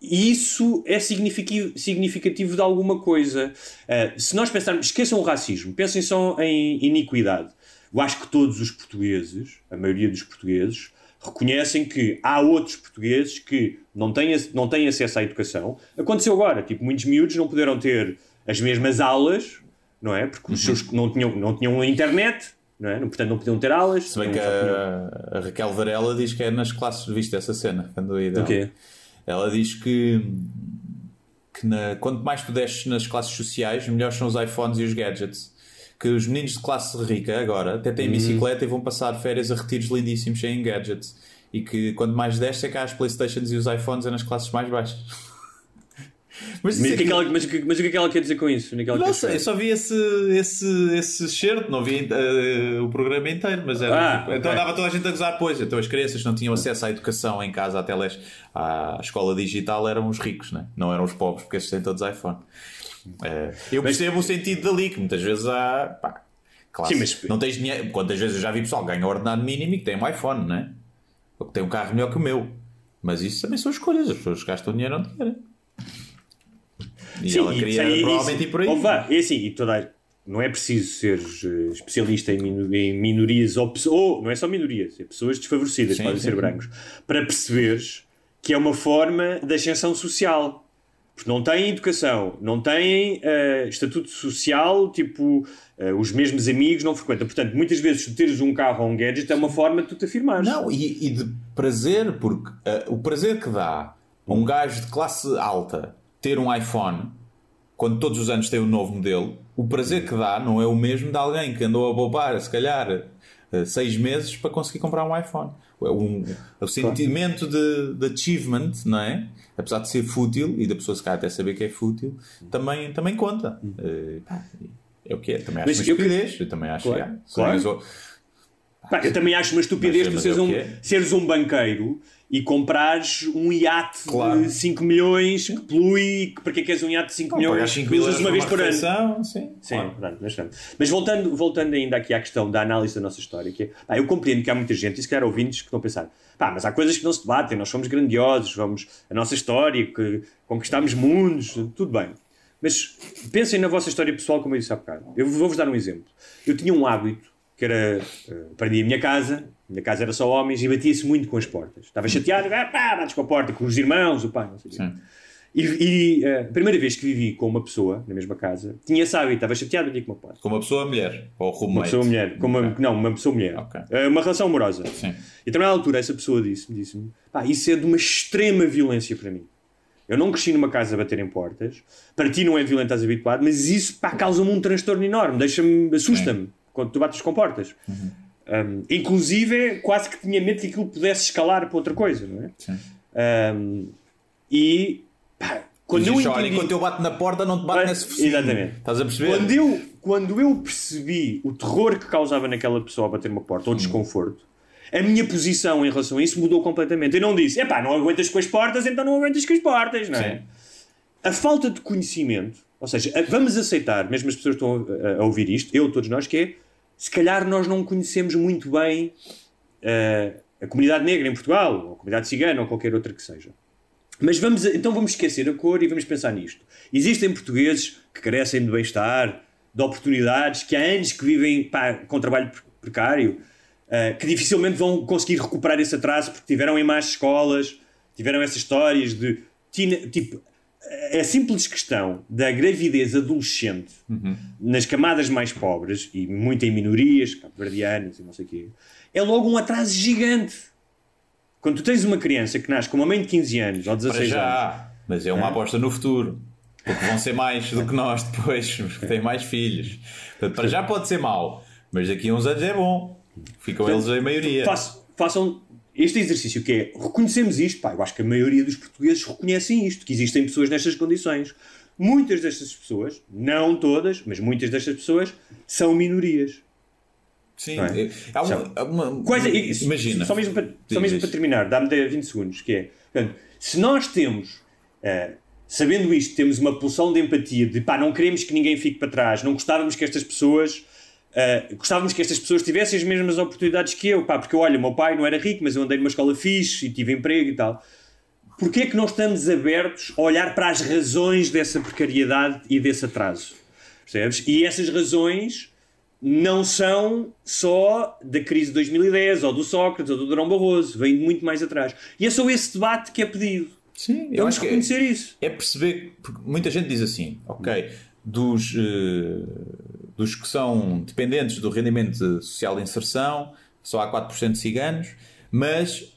E isso é significativo, significativo de alguma coisa. Uh, se nós pensarmos, esqueçam o racismo, pensem só em iniquidade. Eu acho que todos os portugueses, a maioria dos portugueses, reconhecem que há outros portugueses que não têm, não têm acesso à educação. Aconteceu agora, tipo, muitos miúdos não puderam ter as mesmas aulas, não é? Porque os seus não tinham, não tinham internet, não é? Portanto, não podiam ter aulas. Se bem que a, a Raquel Varela diz que é nas classes, viste essa cena? Quando ia O quê? Ela diz que, que na- quanto mais tu desces nas classes sociais, melhores são os iPhones e os gadgets. Que os meninos de classe rica agora até Uhum. têm bicicleta e vão passar férias a retiros lindíssimos sem gadgets. E que quanto mais desces é que há as Playstations e os iPhones é nas classes mais baixas. Mas, Mas, isso o que é que ela, mas, mas o que é que ela quer dizer com isso? Onde é que ela Não sei, eu só vi esse, esse, esse certo, não vi eh, o programa inteiro, mas era. Ah, tipo- Então ok. andava toda a gente a gozar, pois. Então as crianças não tinham acesso à educação em casa, à teles, à escola digital, eram os ricos, né? não eram os pobres, porque esses têm todos iPhone. Eh, eu percebo o sentido dali, que muitas vezes há. Pá, claro, Sim, mas- não tens dinheiro. Quantas vezes eu já vi pessoal que ganha o ordenado mínimo e que tem um iPhone, né? Ou que tem um carro melhor que o meu. Mas isso também são escolhas, as pessoas gastam dinheiro onde querem. E Sim, ela queria e- provavelmente e- ir por aí. Vá, é assim, e toda não é preciso ser eh, especialista em, em minorias ou, ou não é só minorias, é pessoas desfavorecidas, Sim, podem sim, ser brancos, para perceberes que é uma forma de ascensão social. Porque não têm educação, não têm eh, estatuto social, tipo, eh, os mesmos amigos não frequentam. Portanto, muitas vezes, tu teres um carro ou um gadget é uma forma de tu te afirmares. Não, e, e de prazer, porque eh, o prazer que dá a um gajo de classe alta ter um iPhone, quando todos os anos tem um novo modelo, o prazer que dá não é o mesmo de alguém que andou a poupar, se calhar, eh, seis meses para conseguir comprar um iPhone. É um, o sentimento de, de achievement, não é? Apesar de ser fútil, e da pessoa se calhar até saber que é fútil, também, também conta. Eh, pá, é o que é, também acho Mas uma estupidez. Eu também acho Claro, que é. claro. Mas, Pá, eu também acho uma estupidez Mas- tu mas seres é um, que é. seres um banqueiro e comprares um iate Claro. de 5 milhões que polui. Para que é que és um iate de 5 Pagar milhões? 5 que mil usas euros uma vez por ano. Sim, Sim, claro. pronto, mas, pronto. mas voltando, voltando ainda aqui à questão da análise da nossa história, que é, pá, eu compreendo que há muita gente, e se calhar ouvintes, que estão a pensar, pá, mas há coisas que não se debatem, nós somos grandiosos, vamos, a nossa história, que conquistámos mundos, tudo bem. Mas pensem na vossa história pessoal, como eu disse há bocado. Eu vou-vos dar um exemplo. Eu tinha um hábito, que era, uh, aprendi a minha casa, minha casa era só homens, e batia-se muito com as portas. Estava chateado, ah, pá, bates com a porta, com os irmãos, o pai, não sei o quê. E, e, uh, a primeira vez que vivi com uma pessoa, na mesma casa, tinha esse hábito, estava chateado, batia com uma porta. Com uma pessoa mulher ou roommate. Uma pessoa mulher, com uma, Ok. não, uma pessoa mulher. Ok. Eh, Uma relação amorosa. Sim. E a determinada altura essa pessoa disse-me, disse-me, pá, isso é de uma extrema violência para mim. Eu não cresci numa casa a bater em portas, para ti não é violento, estás habituado, mas isso pá, causa-me um transtorno enorme, deixa-me, assusta-me quando tu bates com portas. Uhum. Um, inclusive, quase que tinha medo que aquilo pudesse escalar para outra coisa, não é? Sim. Um, e pá, quando eu Diz, olha, entendi... enquanto eu bato na porta, não te bato Olha, nesse focinho. exatamente. Estás a perceber? Quando eu, quando eu percebi o terror que causava naquela pessoa a bater uma porta, ou o desconforto, a minha posição em relação a isso mudou completamente. Eu não disse, epá, não aguentas com as portas, então não aguentas com as portas, não é? Sim. A falta de conhecimento, ou seja, a- vamos aceitar, mesmo as pessoas que estão a, a ouvir isto, eu, todos nós, que é, se calhar nós não conhecemos muito bem eh, a comunidade negra em Portugal, ou a comunidade cigana, ou qualquer outra que seja. Mas vamos, então vamos esquecer a cor e vamos pensar nisto. Existem portugueses que carecem de bem-estar, de oportunidades, que há anos que vivem pá, com trabalho pre- precário, eh, que dificilmente vão conseguir recuperar esse atraso porque tiveram em más escolas, tiveram essas histórias de. Tipo, a simples questão da gravidez adolescente nas camadas mais pobres e muito em minorias, cabo-verdianas e não sei o quê, é logo um atraso gigante. Quando tu tens uma criança que nasce com uma mãe de 15 anos ou Para 16 anos, já. Mas é uma aposta no futuro. Porque vão ser mais do que nós depois, [LAUGHS] porque têm mais filhos. Portanto, para já pode ser mau, mas daqui a uns anos é bom. Ficam eles em maioria. Façam, façam este exercício que é reconhecemos isto, pá, eu acho que a maioria dos portugueses reconhecem isto, que existem pessoas nestas condições. Muitas destas pessoas, não todas, mas muitas destas pessoas são minorias. Sim. É? é- há uma- São- há uma- Quais é- imagina. Só mesmo para, só mesmo para terminar, dá-me 10, 20 segundos, que é, portanto, se nós temos, eh, sabendo isto, temos uma pulsão de empatia, de pá, não queremos que ninguém fique para trás, não gostávamos que estas pessoas, eh, gostávamos que estas pessoas tivessem as mesmas oportunidades que eu, pá, porque olha, o meu pai não era rico, mas eu andei numa escola fixe e tive emprego e tal. Porquê é que não estamos abertos a olhar para as razões dessa precariedade e desse atraso? Percebes? E essas razões não são só da crise de 2010 ou do Sócrates ou do Durão Barroso, vem de muito mais atrás. E é só esse debate que é pedido. Sim, eu Vamos acho que é, reconhecer isso. é perceber. Porque muita gente diz assim, ok, dos, eh, dos que são dependentes do rendimento social de inserção, só há 4% de ciganos, mas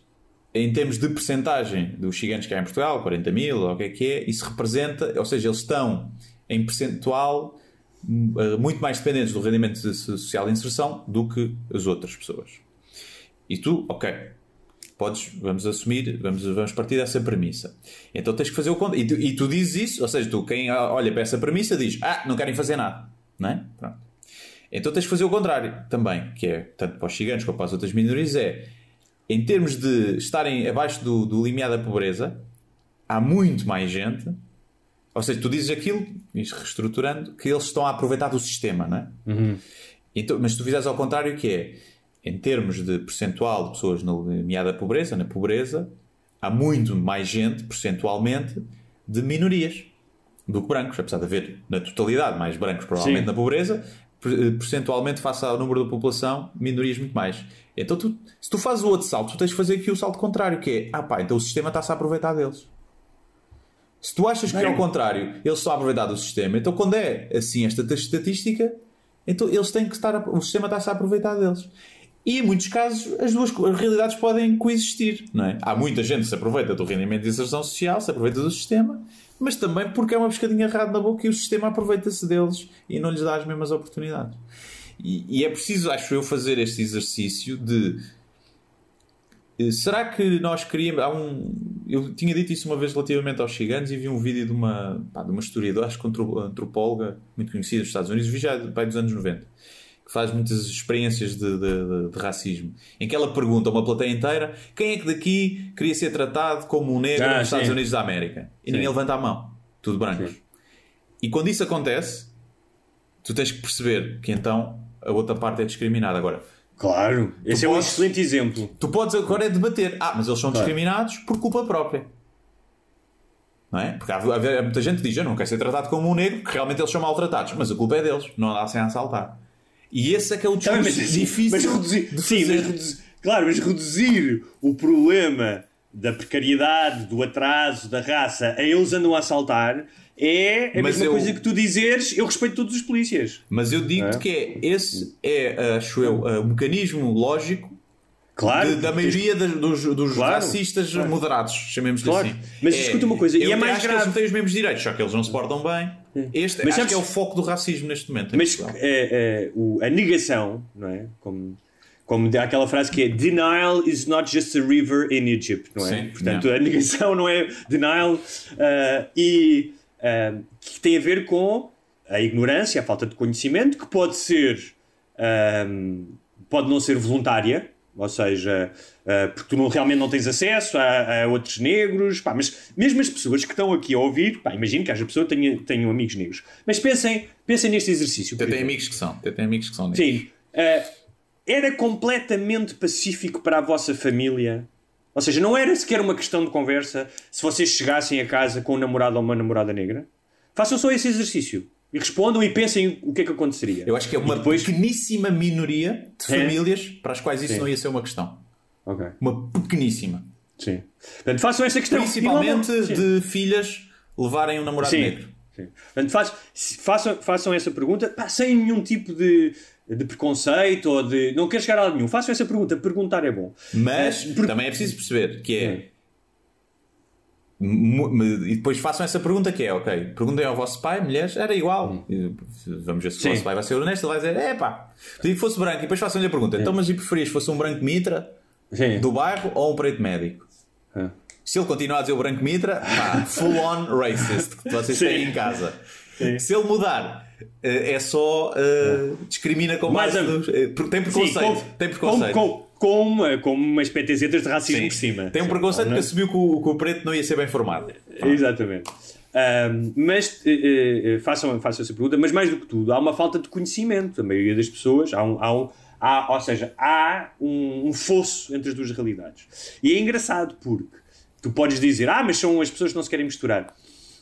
em termos de percentagem dos ciganos que há em Portugal, 40 mil, ou o que é que é, isso representa, ou seja, eles estão em percentual eh, muito mais dependentes do rendimento social de inserção do que as outras pessoas. E tu, ok, podes, vamos assumir, vamos, vamos partir dessa premissa. Então tens que fazer o contrário. E tu, e tu dizes isso, ou seja, tu quem olha para essa premissa diz, ah, não querem fazer nada, não é? Pronto. Então tens que fazer o contrário também, que é, tanto para os ciganos como para as outras minorias, é, em termos de estarem abaixo do, do limiar da pobreza, há muito mais gente, ou seja, tu dizes aquilo, reestruturando, que eles estão a aproveitar do sistema, não é? Uhum. Então, mas se tu fizeres ao contrário, que é, em termos de percentual de pessoas no limiar da pobreza, na pobreza, há muito mais gente, percentualmente, de minorias do que brancos, apesar de haver na totalidade mais brancos provavelmente Sim. na pobreza, per- percentualmente face ao número da população, minorias muito mais. Então tu, se tu fazes o outro salto, tu tens de fazer aqui o salto contrário, que é, ah pá, então o sistema está-se a aproveitar deles. Se tu achas que é ao contrário, eles estão a aproveitar do sistema, então quando é assim esta estatística, então eles têm que estar, a- o sistema está-se a aproveitar deles. E em muitos casos as duas realidades podem coexistir, não é? Há muita gente que se aproveita do rendimento de inserção social, se aproveita do sistema, mas também porque é uma pescadinha errada na boca e o sistema aproveita-se deles e não lhes dá as mesmas oportunidades. E, e é preciso, acho eu, fazer este exercício de eh, Será que nós queríamos. Há um, eu tinha dito isso uma vez relativamente aos ciganos e vi um vídeo de uma, pá, de uma historiadora, acho que antro- antropóloga muito conhecida dos Estados Unidos, vi já pá, dos anos 90, que faz muitas experiências de, de- de- racismo, em que ela pergunta a uma plateia inteira quem é que daqui queria ser tratado como um negro Ah, nos Estados sim. Unidos da América. E Sim. ninguém levanta a mão, tudo brancos. Sim. E quando isso acontece, tu tens que perceber que então a outra parte é discriminada. Agora, Claro, esse é um podes- excelente exemplo. Tu podes agora é debater. Ah, mas eles são Claro. discriminados por culpa própria. Não é? Porque há, há- há muita gente que diz: Eu não quero ser tratado como um negro, porque realmente eles são maltratados. Mas a culpa é deles, não dá sem assaltar. E esse é que é o Tá mas, difícil. mas reduzir, de sim, mas reduzir, claro, mas reduzir o problema da precariedade, do atraso, da raça, a eles andam a assaltar é a Mas mesma eu- coisa que tu dizeres eu respeito todos os polícias. Mas eu digo-te É? que é, esse é, acho eu, o mecanismo lógico Claro. de- da maioria das- dos, dos Claro, racistas claro. moderados, chamemos-lhe Claro. assim. Mas escuta uma coisa, e é mais que eles grave. têm os mesmos direitos, só que eles não se portam bem. Este Mas acho sabes- que é o foco do racismo neste momento. Mas é, é, o- a negação, não é? Como, como há aquela frase que é Denial is not just a river in Egypt, não é? Sim, Portanto, yeah. a negação não é denial ah, e ah, que tem a ver com a ignorância, a falta de conhecimento, que pode ser ah, pode não ser voluntária, ou seja, ah, porque tu não, realmente não tens acesso a, a outros negros, pá, mas mesmo as pessoas que estão aqui a ouvir, pá, imagino que haja pessoa que tenha, tenham amigos negros, mas pensem, pensem neste exercício. Até tem amigos que são. Até tem amigos que são negros. Sim. Eh, era completamente pacífico para a vossa família? Ou seja, não era sequer uma questão de conversa se vocês chegassem a casa com um namorado ou uma namorada negra? Façam só esse exercício. E respondam e pensem o que é que aconteceria. Eu acho que é uma E depois... pequeníssima minoria de É. famílias para as quais isso Sim. não ia ser uma questão. Ok. Uma pequeníssima. Sim. Portanto, façam esta questão. Principalmente não- Sim. de filhas levarem um namorado Sim. negro. Sim. Portanto, faz- façam, façam essa pergunta pá, sem nenhum tipo de, de preconceito ou de. Não quero chegar a lado nenhum. Façam essa pergunta. Perguntar é bom. Mas É, também é preciso perceber que é. me- E depois façam essa pergunta que é, ok, perguntem ao vosso pai, mulheres, era igual. E Vamos ver se o Sim. vosso pai vai ser honesto, ele vai dizer, é pá, pedi que fosse branco. E depois façam-lhe a pergunta, então mas e preferias que fosse um branco mitra Sim. do bairro ou um preto médico? É. Se ele continuar a dizer o branco mitra, pá, [LAUGHS] full on racist, que vocês Sim. têm em casa. Se ele mudar, eh, é só eh, discrimina com Mais eh, porque tem Sim, preconceito. tem preconceito. Com, com, com, uma- com umas PTZs de racismo Sim. por cima. Tem um preconceito Não que é? assumiu que o, que o preto não ia ser bem formado. Exatamente. Mas eh, eh, façam, façam essa pergunta, mas mais do que tudo, há uma falta de conhecimento. A maioria das pessoas, há um, há um- há- ou seja, há um, um fosso entre as duas realidades. E é engraçado porque tu podes dizer, ah, mas são as pessoas que não se querem misturar.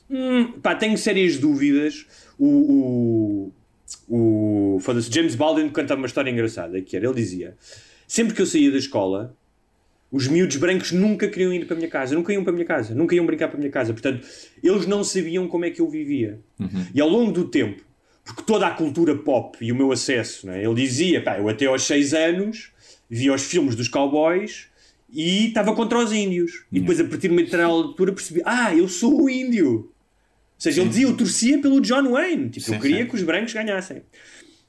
Hum, pá, tenho sérias dúvidas. O, o, o James Baldwin cantava uma história engraçada que era, ele dizia, sempre que eu saía da escola, os miúdos brancos nunca queriam ir para a minha casa, nunca iam para a minha casa, nunca iam brincar para a minha casa. Portanto, eles não sabiam como é que eu vivia. E ao longo do tempo, porque toda a cultura pop e o meu acesso, né, ele dizia, pá, eu até aos 6 anos via os filmes dos cowboys e estava contra os índios. E depois, a partir de uma determinada altura, percebi, ah, eu sou o índio. Ou seja, ele dizia, eu torcia pelo John Wayne. Tipo, eu Sim, queria sim. que os brancos ganhassem.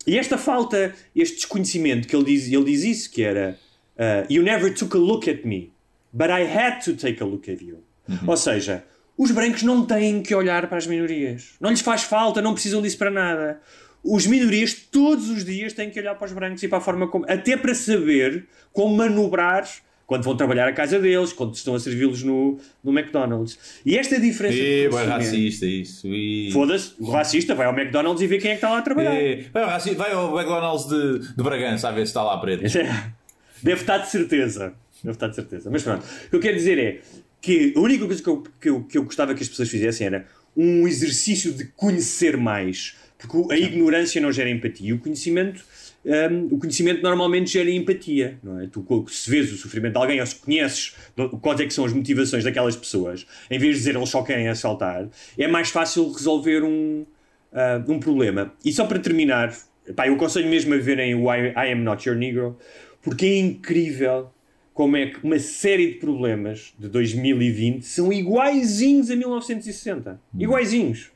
E esta falta, este desconhecimento, que ele diz, ele diz isso, que era uh, You never took a look at me. but I had to take a look at you. Ou seja, os brancos não têm que olhar para as minorias. Não lhes faz falta, não precisam disso para nada. Os minorias todos os dias têm que olhar para os brancos e para a forma como. até para saber como manobrar quando vão trabalhar a casa deles, quando estão a servi-los no, no McDonald's. E esta diferença. E, de vai racista, isso. E... Foda-se, o racista vai ao McDonald's e vê quem é que está lá a trabalhar. E, vai, ao raci- vai ao McDonald's de, de Bragança a ver se está lá preto. [LAUGHS] Deve estar de certeza. Deve estar de certeza. Mas pronto, o que eu quero dizer é que a única coisa que eu, que eu, que eu gostava que as pessoas fizessem era um exercício de conhecer mais. Porque a ignorância não gera empatia. E o conhecimento, hum, o conhecimento normalmente gera empatia. Não é? Tu, se vês o sofrimento de alguém ou se conheces quais é que são as motivações daquelas pessoas, em vez de dizer eles só querem assaltar, é mais fácil resolver um, ah, um problema. E só para terminar, pá, eu aconselho mesmo a verem o I, I Am Not Your Negro, porque é incrível como é que uma série de problemas de 2020 são iguaizinhos a 1960. Iguaizinhos.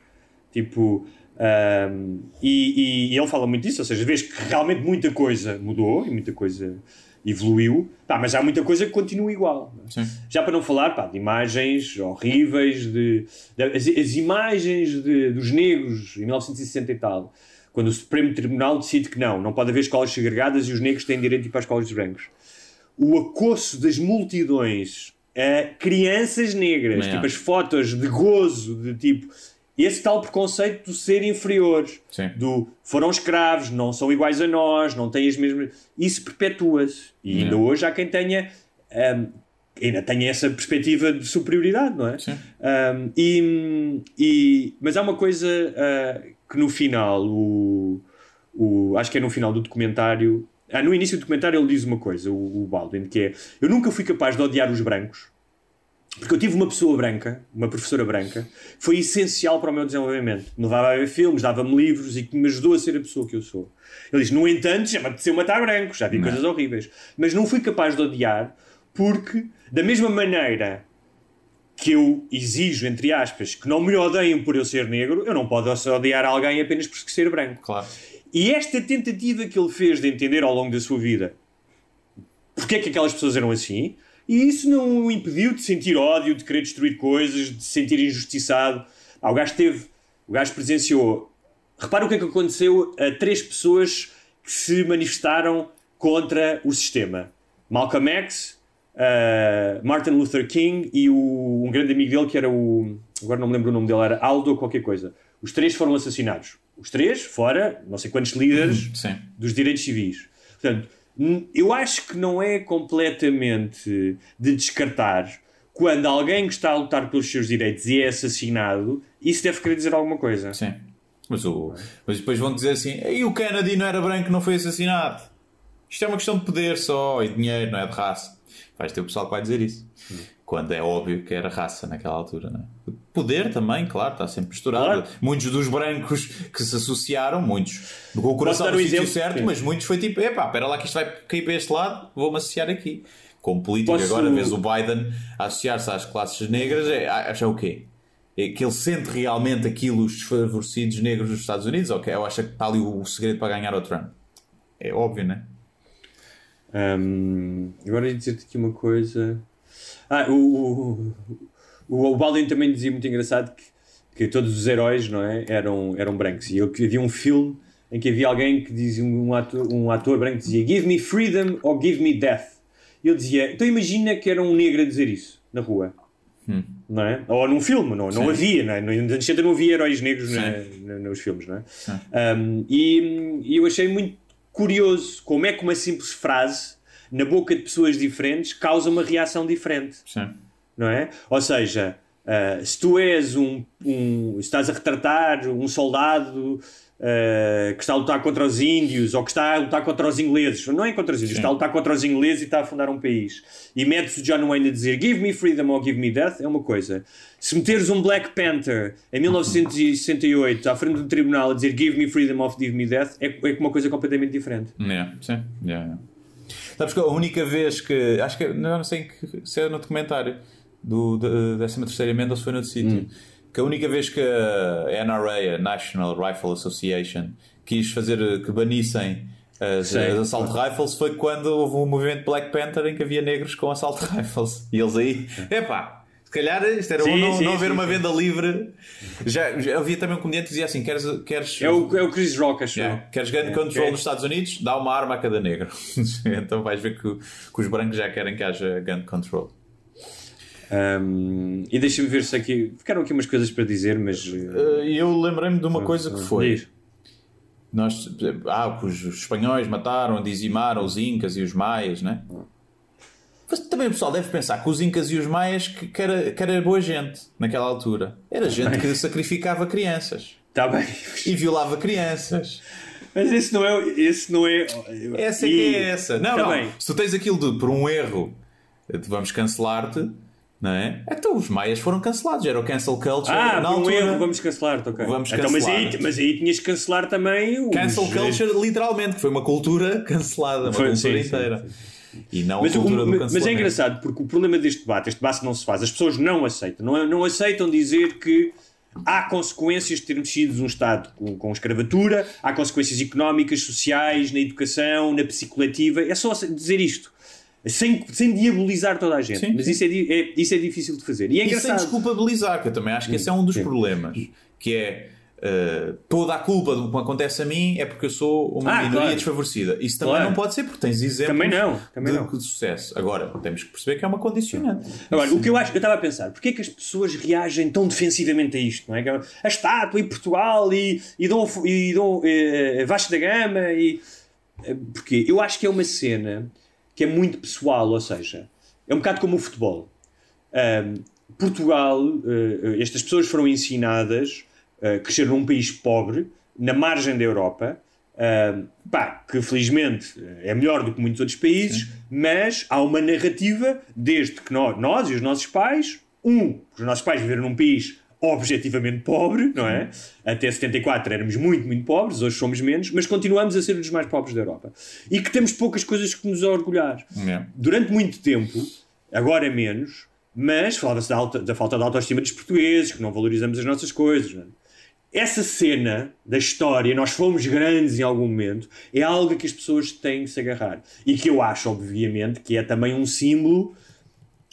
Tipo, ahm, e, e- ele fala muito disso, ou seja, vês que realmente muita coisa mudou e muita coisa evoluiu, pá, mas há muita coisa que continua igual. é? Já para não falar pá, de imagens horríveis, de, de- as, as imagens de- dos negros em 1960 e tal, quando o Supremo Tribunal decide que não, não pode haver escolas segregadas e os negros têm direito de ir para as escolas dos brancos. O acosso das multidões a crianças negras, tipo as fotos de gozo, de tipo. Esse tal preconceito do ser inferior, Sim. do foram escravos, não são iguais a nós, não têm as mesmas. Isso perpetua-se. E ainda hoje há quem tenha. hum, ainda tenha essa perspectiva de superioridade, não é? Sim. Um, e, e- mas há uma coisa ah, que no final, o, o- acho que é no final do documentário, ah, no início do documentário ele diz uma coisa, o, o Baldwin, que é eu nunca fui capaz de odiar os brancos, porque eu tive uma pessoa branca, uma professora branca, que foi essencial para o meu desenvolvimento. Me levava a ver filmes, dava-me livros e que me ajudou a ser a pessoa que eu sou. Ele diz, no entanto, já me apeteceu matar brancos, já vi coisas horríveis. Mas não fui capaz de odiar porque, da mesma maneira que eu exijo, entre aspas, que não me odeiem por eu ser negro, eu não posso odiar alguém apenas por ser branco. Claro. E esta tentativa que ele fez de entender ao longo da sua vida porque é que aquelas pessoas eram assim, e isso não o impediu de sentir ódio, de querer destruir coisas, de se sentir injustiçado. Ah, o gajo teve, o gajo presenciou. Repara o que é que aconteceu a três pessoas que se manifestaram contra o sistema: Malcolm X, ah, Martin Luther King e o, um grande amigo dele que era o. Agora não me lembro o nome dele, era Aldo ou qualquer coisa. Os três foram assassinados. Os três, fora não sei quantos líderes Sim. dos direitos civis. Portanto, eu acho que não é completamente de descartar quando alguém que está a lutar pelos seus direitos e é assassinado, isso deve querer dizer alguma coisa. Sim. Mas, o, mas depois vão dizer assim: e o Kennedy não era branco, não foi assassinado. Isto é uma questão de poder só e dinheiro, não é de raça. Vais ter o pessoal que vai dizer isso. Quando é óbvio que era raça naquela altura, não é? Poder também, claro, está sempre misturado. Claro. Muitos dos brancos que se associaram, muitos com o coração no um sítio certo, Sim. mas muitos foi tipo: epá, espera lá que isto vai cair para este lado, vou-me associar aqui. Como político, Posso- agora vês o Biden associar-se às classes negras, é, acha o quê? É que ele sente realmente aquilo, os desfavorecidos negros dos Estados Unidos, ou que eu acho que está ali o segredo para ganhar o Trump? É óbvio, não é? Hum, agora ia dizer-te aqui uma coisa. Ah, o, o, o Baldwin também dizia muito engraçado que, que todos os heróis não é, eram, eram brancos. E eu, havia um filme em que havia alguém que dizia, um ator, um ator branco dizia Give me freedom or give me death. E ele dizia, então imagina que era um negro a dizer isso na rua. Não é? Ou num filme, não, não havia, não é? nos anos 60 não havia heróis negros na- na- nos filmes, não é? Um, e, e eu achei muito curioso como é que uma simples frase na boca de pessoas diferentes causa uma reação diferente Sim. não é? Ou seja, ah, se tu és um, um- estás a retratar um soldado ah, que está a lutar contra os índios ou que está a lutar contra os ingleses, não é contra os índios, está a lutar contra os ingleses e está a fundar um país e metes o John Wayne a dizer give me freedom or give me death, é uma coisa. Se meteres um Black Panther em 1968 à frente do tribunal a dizer give me freedom or give me death, é, é uma coisa completamente diferente. Yeah, sim. Yeah. Sabes que a única vez que. Acho que. Não, não sei em que, se é no documentário do, da 13 emenda ou se foi noutro sítio. Que a única vez que a NRA, a National Rifle Association, quis fazer que banissem As, Sim. as Assault Rifles foi quando houve um movimento Black Panther em que havia negros com Assault [LAUGHS] Rifles. E eles aí, epá, se calhar isto era Sim, bom não, sim, não haver sim, uma venda livre. Já, já havia também um comediante que dizia assim: queres. queres É o, é o Chris Rock, acho Yeah. Queres gun É, nos Estados Unidos? Dá uma arma a cada negro. [LAUGHS] então vais ver que, que os brancos já querem que haja gun control. Um, e deixa-me ver se aqui. Ficaram aqui umas coisas para dizer, mas. uh, E eu lembrei-me de uma coisa que foi. diz. Nós, ah, que os espanhóis mataram, dizimaram os incas e os maias, né? Mas também o pessoal deve pensar que os incas e os maias que, que, era, que era boa gente naquela altura. Era gente que sacrificava crianças Está bem. e violava crianças. Mas esse não é. Esse não é. Essa é E- que é essa. Não, Tá não. bem. Se tu tens aquilo de, por um erro, vamos cancelar-te, não é? Então os maias foram cancelados. Era o cancel culture Ah, na por um altura. erro, vamos cancelar-te, ok. Vamos então, mas, cancelar. aí, mas aí tinhas que cancelar também o. Cancel culture, literalmente, que foi uma cultura [LAUGHS] cancelada, uma Foi, cultura sim, sim, inteira. E não Mas, a o- cultura do mas- cancelamento. mas é engraçado porque o problema deste debate, este debate não se faz, as pessoas não aceitam, não, não aceitam dizer que há consequências de termos sido um Estado com, com escravatura, há consequências económicas, sociais, na educação, na psicoletiva, é só dizer isto. Sem, sem diabolizar toda a gente, Sim, mas sim. Isso, é, é- isso é difícil de fazer. E é E sem desculpabilizar, que eu também acho que esse é um dos problemas. Que é uh, toda a culpa do que acontece a mim é porque eu sou uma Ah, minoria claro. desfavorecida. Isso também Claro. não pode ser, porque tens exemplos Também não, também de, não. de sucesso. Agora, temos que perceber que é uma condicionante. Agora, o que eu acho, eu estava a pensar, porque é que as pessoas reagem tão defensivamente a isto? Não é? A estátua e Portugal e, e Dom, e Dom eh, Vasco da Gama e. eh, Porque eu acho que é uma cena que é muito pessoal, ou seja, é um bocado como o futebol. Ahm, Portugal, eh, estas pessoas foram ensinadas, eh, cresceram num país pobre, na margem da Europa, ahm, pá, que felizmente eh, é melhor do que muitos outros países, mas há uma narrativa, desde que nós, nós e os nossos pais, um, os nossos pais viveram num país objetivamente pobre, não é? Até 74 éramos muito, muito pobres, hoje somos menos, mas continuamos a ser um dos mais pobres da Europa. E que temos poucas coisas que nos orgulhar É. durante muito tempo, agora menos, mas falava-se da, da falta de autoestima dos portugueses, que não valorizamos as nossas coisas. não é? Essa cena da história, nós fomos grandes em algum momento, é algo que as pessoas têm que se agarrar. E que eu acho, obviamente, que é também um símbolo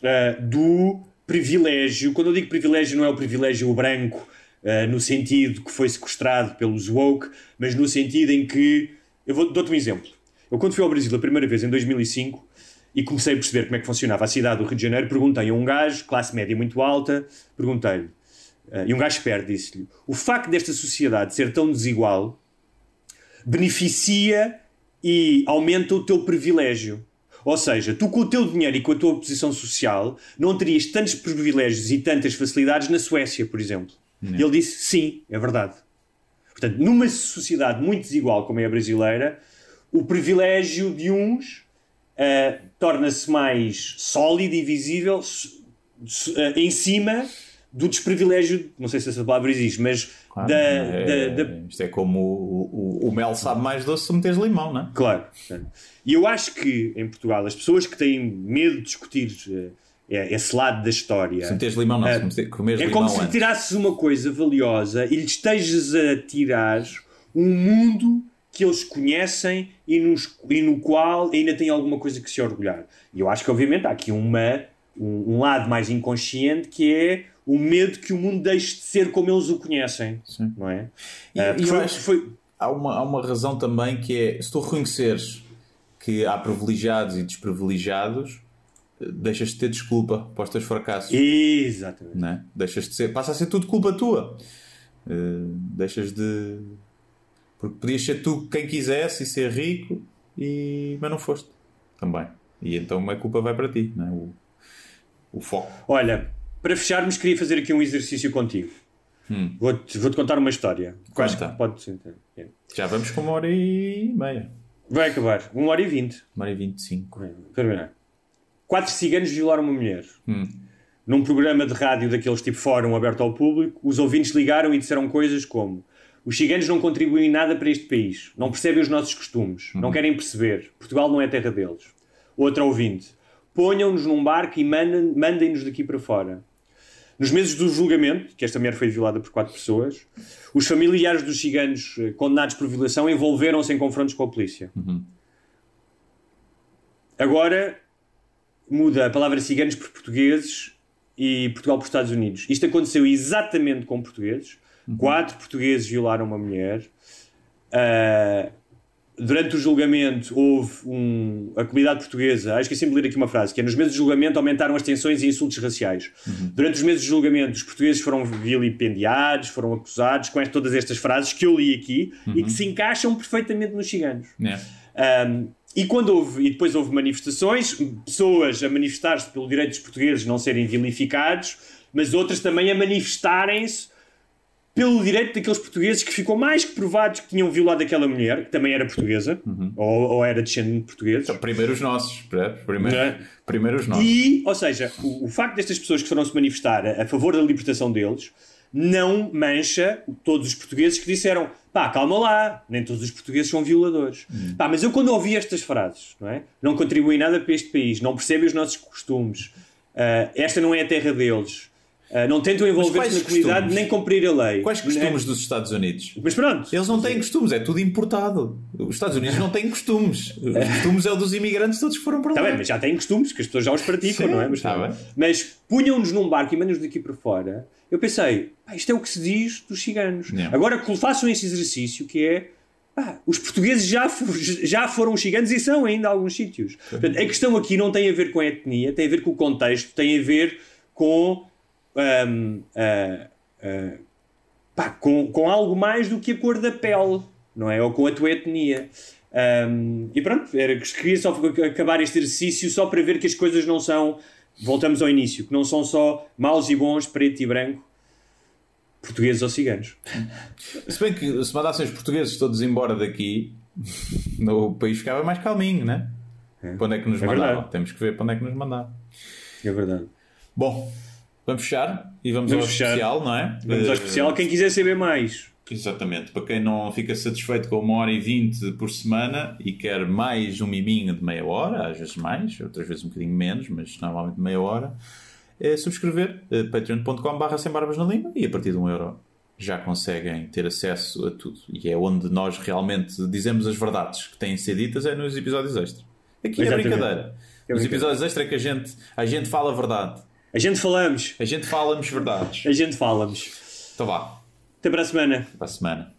ah, do privilégio. Quando eu digo privilégio, não é o privilégio branco, ah, no sentido que foi sequestrado pelos woke, mas no sentido em que. Eu vou dou-te um exemplo. Eu, quando fui ao Brasil a primeira vez, em 2005, e comecei a perceber como é que funcionava a cidade do Rio de Janeiro, perguntei a um gajo, classe média muito alta, perguntei-lhe, ah, e um gajo esperto disse-lhe: o facto desta sociedade ser tão desigual beneficia e aumenta o teu privilégio. Ou seja, tu com o teu dinheiro e com a tua posição social não terias tantos privilégios e tantas facilidades na Suécia, por exemplo. E ele disse: sim, é verdade. Portanto, numa sociedade muito desigual como é a brasileira, o privilégio de uns ah, torna-se mais sólido e visível ah, em cima do desprivilégio, não sei se essa palavra existe, mas Claro, da, é- da- da- Isto é como o, o, o mel sabe mais doce se meteres limão, não é? Claro. E eu acho que em Portugal as pessoas que têm medo de discutir eh, esse lado da história Se meteres limão, não, É. se meter, comeres é limão como se tirasses uma coisa valiosa e lhe estejas a tirar um mundo que eles conhecem e, nos- e no qual ainda tem alguma coisa que se orgulhar. E eu acho que, obviamente, há aqui uma, um, um lado mais inconsciente que é o medo que o mundo deixe de ser como eles o conhecem. Sim. Não é? E- Ah, e porque eu foi- acho- foi, Há uma, há uma razão também que é, se tu reconheceres que há privilegiados e desprivilegiados, deixas de ter desculpa para os teus fracassos. Exatamente. não é? Deixas de ser, passa a ser tudo culpa tua. Eh, deixas de. Porque podias ser tu quem quisesse e ser rico, e... mas não foste também. E então a culpa vai para ti, não é? o, o foco. Olha, para fecharmos, queria fazer aqui um exercício contigo. Vou-te vou-te contar uma história. acho que pode ser- é. Já vamos com uma hora e meia. Vai acabar. Uma hora e vinte. Uma hora e vinte e cinco. Terminar. Quatro ciganos violaram uma mulher. Hum. Num programa de rádio daqueles tipo fórum aberto ao público, os ouvintes ligaram e disseram coisas como os ciganos não contribuem em nada para este país, não percebem os nossos costumes, não querem perceber, Portugal não é terra deles. Outra ouvinte, ponham-nos num barco e mandem- mandem-nos daqui para fora. Nos meses do julgamento, que esta mulher foi violada por quatro pessoas, os familiares dos ciganos eh, condenados por violação envolveram-se em confrontos com a polícia. Agora muda a palavra ciganos por portugueses e Portugal por Estados Unidos. Isto aconteceu exatamente com portugueses. Quatro portugueses violaram uma mulher. Ah, durante o julgamento houve um, a comunidade portuguesa, ah, esqueci de ler aqui uma frase, que é nos meses de julgamento aumentaram as tensões e insultos raciais. Durante os meses de julgamento os portugueses foram vilipendiados, foram acusados com estas- todas estas frases que eu li aqui e que se encaixam perfeitamente nos ciganos. É. Um, e quando houve, e depois houve manifestações, pessoas a manifestar-se pelo direito dos portugueses não serem vilificados, mas outras também a manifestarem-se pelo direito daqueles portugueses que ficou mais que provados que tinham violado aquela mulher, que também era portuguesa, ou, ou era descendente de portugueses. Então, primeiro os nossos, primeiro, é? primeiro os nossos. E, ou seja, o, o facto destas pessoas que foram se manifestar a, a favor da libertação deles não mancha todos os portugueses que disseram pá, calma lá, nem todos os portugueses são violadores. Pá, mas eu quando ouvi estas frases, não é? Não contribuem nada para este país, não percebem os nossos costumes, ah, esta não é a terra deles, ah, não tentam envolver-se na comunidade costumes? nem cumprir a lei. Quais não é? costumes dos Estados Unidos? Mas pronto. Eles não têm costumes, é tudo importado. Os Estados Unidos não têm costumes. [LAUGHS] Os costumes é o dos imigrantes todos que foram para lá. Está bem, mas já têm costumes, que as pessoas já os praticam, Sim, não é? Mas, tá bem. mas punham-nos num barco e mandam-nos daqui para fora. Eu pensei, pá, isto é o que se diz dos ciganos. Yeah. Agora façam esse exercício que é. pá, os portugueses já, [LAUGHS] já foram os ciganos e são ainda alguns sítios. Portanto, a questão aqui não tem a ver com a etnia, tem a ver com o contexto, tem a ver com. Ahm, ah, ah, pá, com, com algo mais do que a cor da pele, não é? Ou com a tua etnia. Um, e pronto, era, queria só acabar este exercício só para ver que as coisas não são, voltamos ao início, que não são só maus e bons, preto e branco, portugueses ou ciganos. Se bem que se mandassem os portugueses todos embora daqui, [LAUGHS] o país ficava mais calminho, né? Para onde é que nos É verdade. Temos que ver para onde é que nos mandavam. É verdade. Bom, vamos fechar e vamos, Vamos ao fechar. especial, não é? Vamos ao Eh, especial. Quem quiser saber mais, Exatamente. Para quem não fica satisfeito com uma hora e vinte por semana e quer mais um miminho de meia hora, às vezes mais, outras vezes um bocadinho menos, mas normalmente meia hora, é subscrever eh, patreon.com.br sem barbas na língua e a partir de um euro já conseguem ter acesso a tudo. E é onde nós realmente dizemos as verdades que têm de ser ditas, é nos episódios extra. Aqui Exatamente. é brincadeira. É Nos brincadeira. episódios extra é que a gente, a gente fala a verdade. A gente falamos, A gente fala-nos verdades. a gente falamos. Então vá, Até para a semana. para a semana.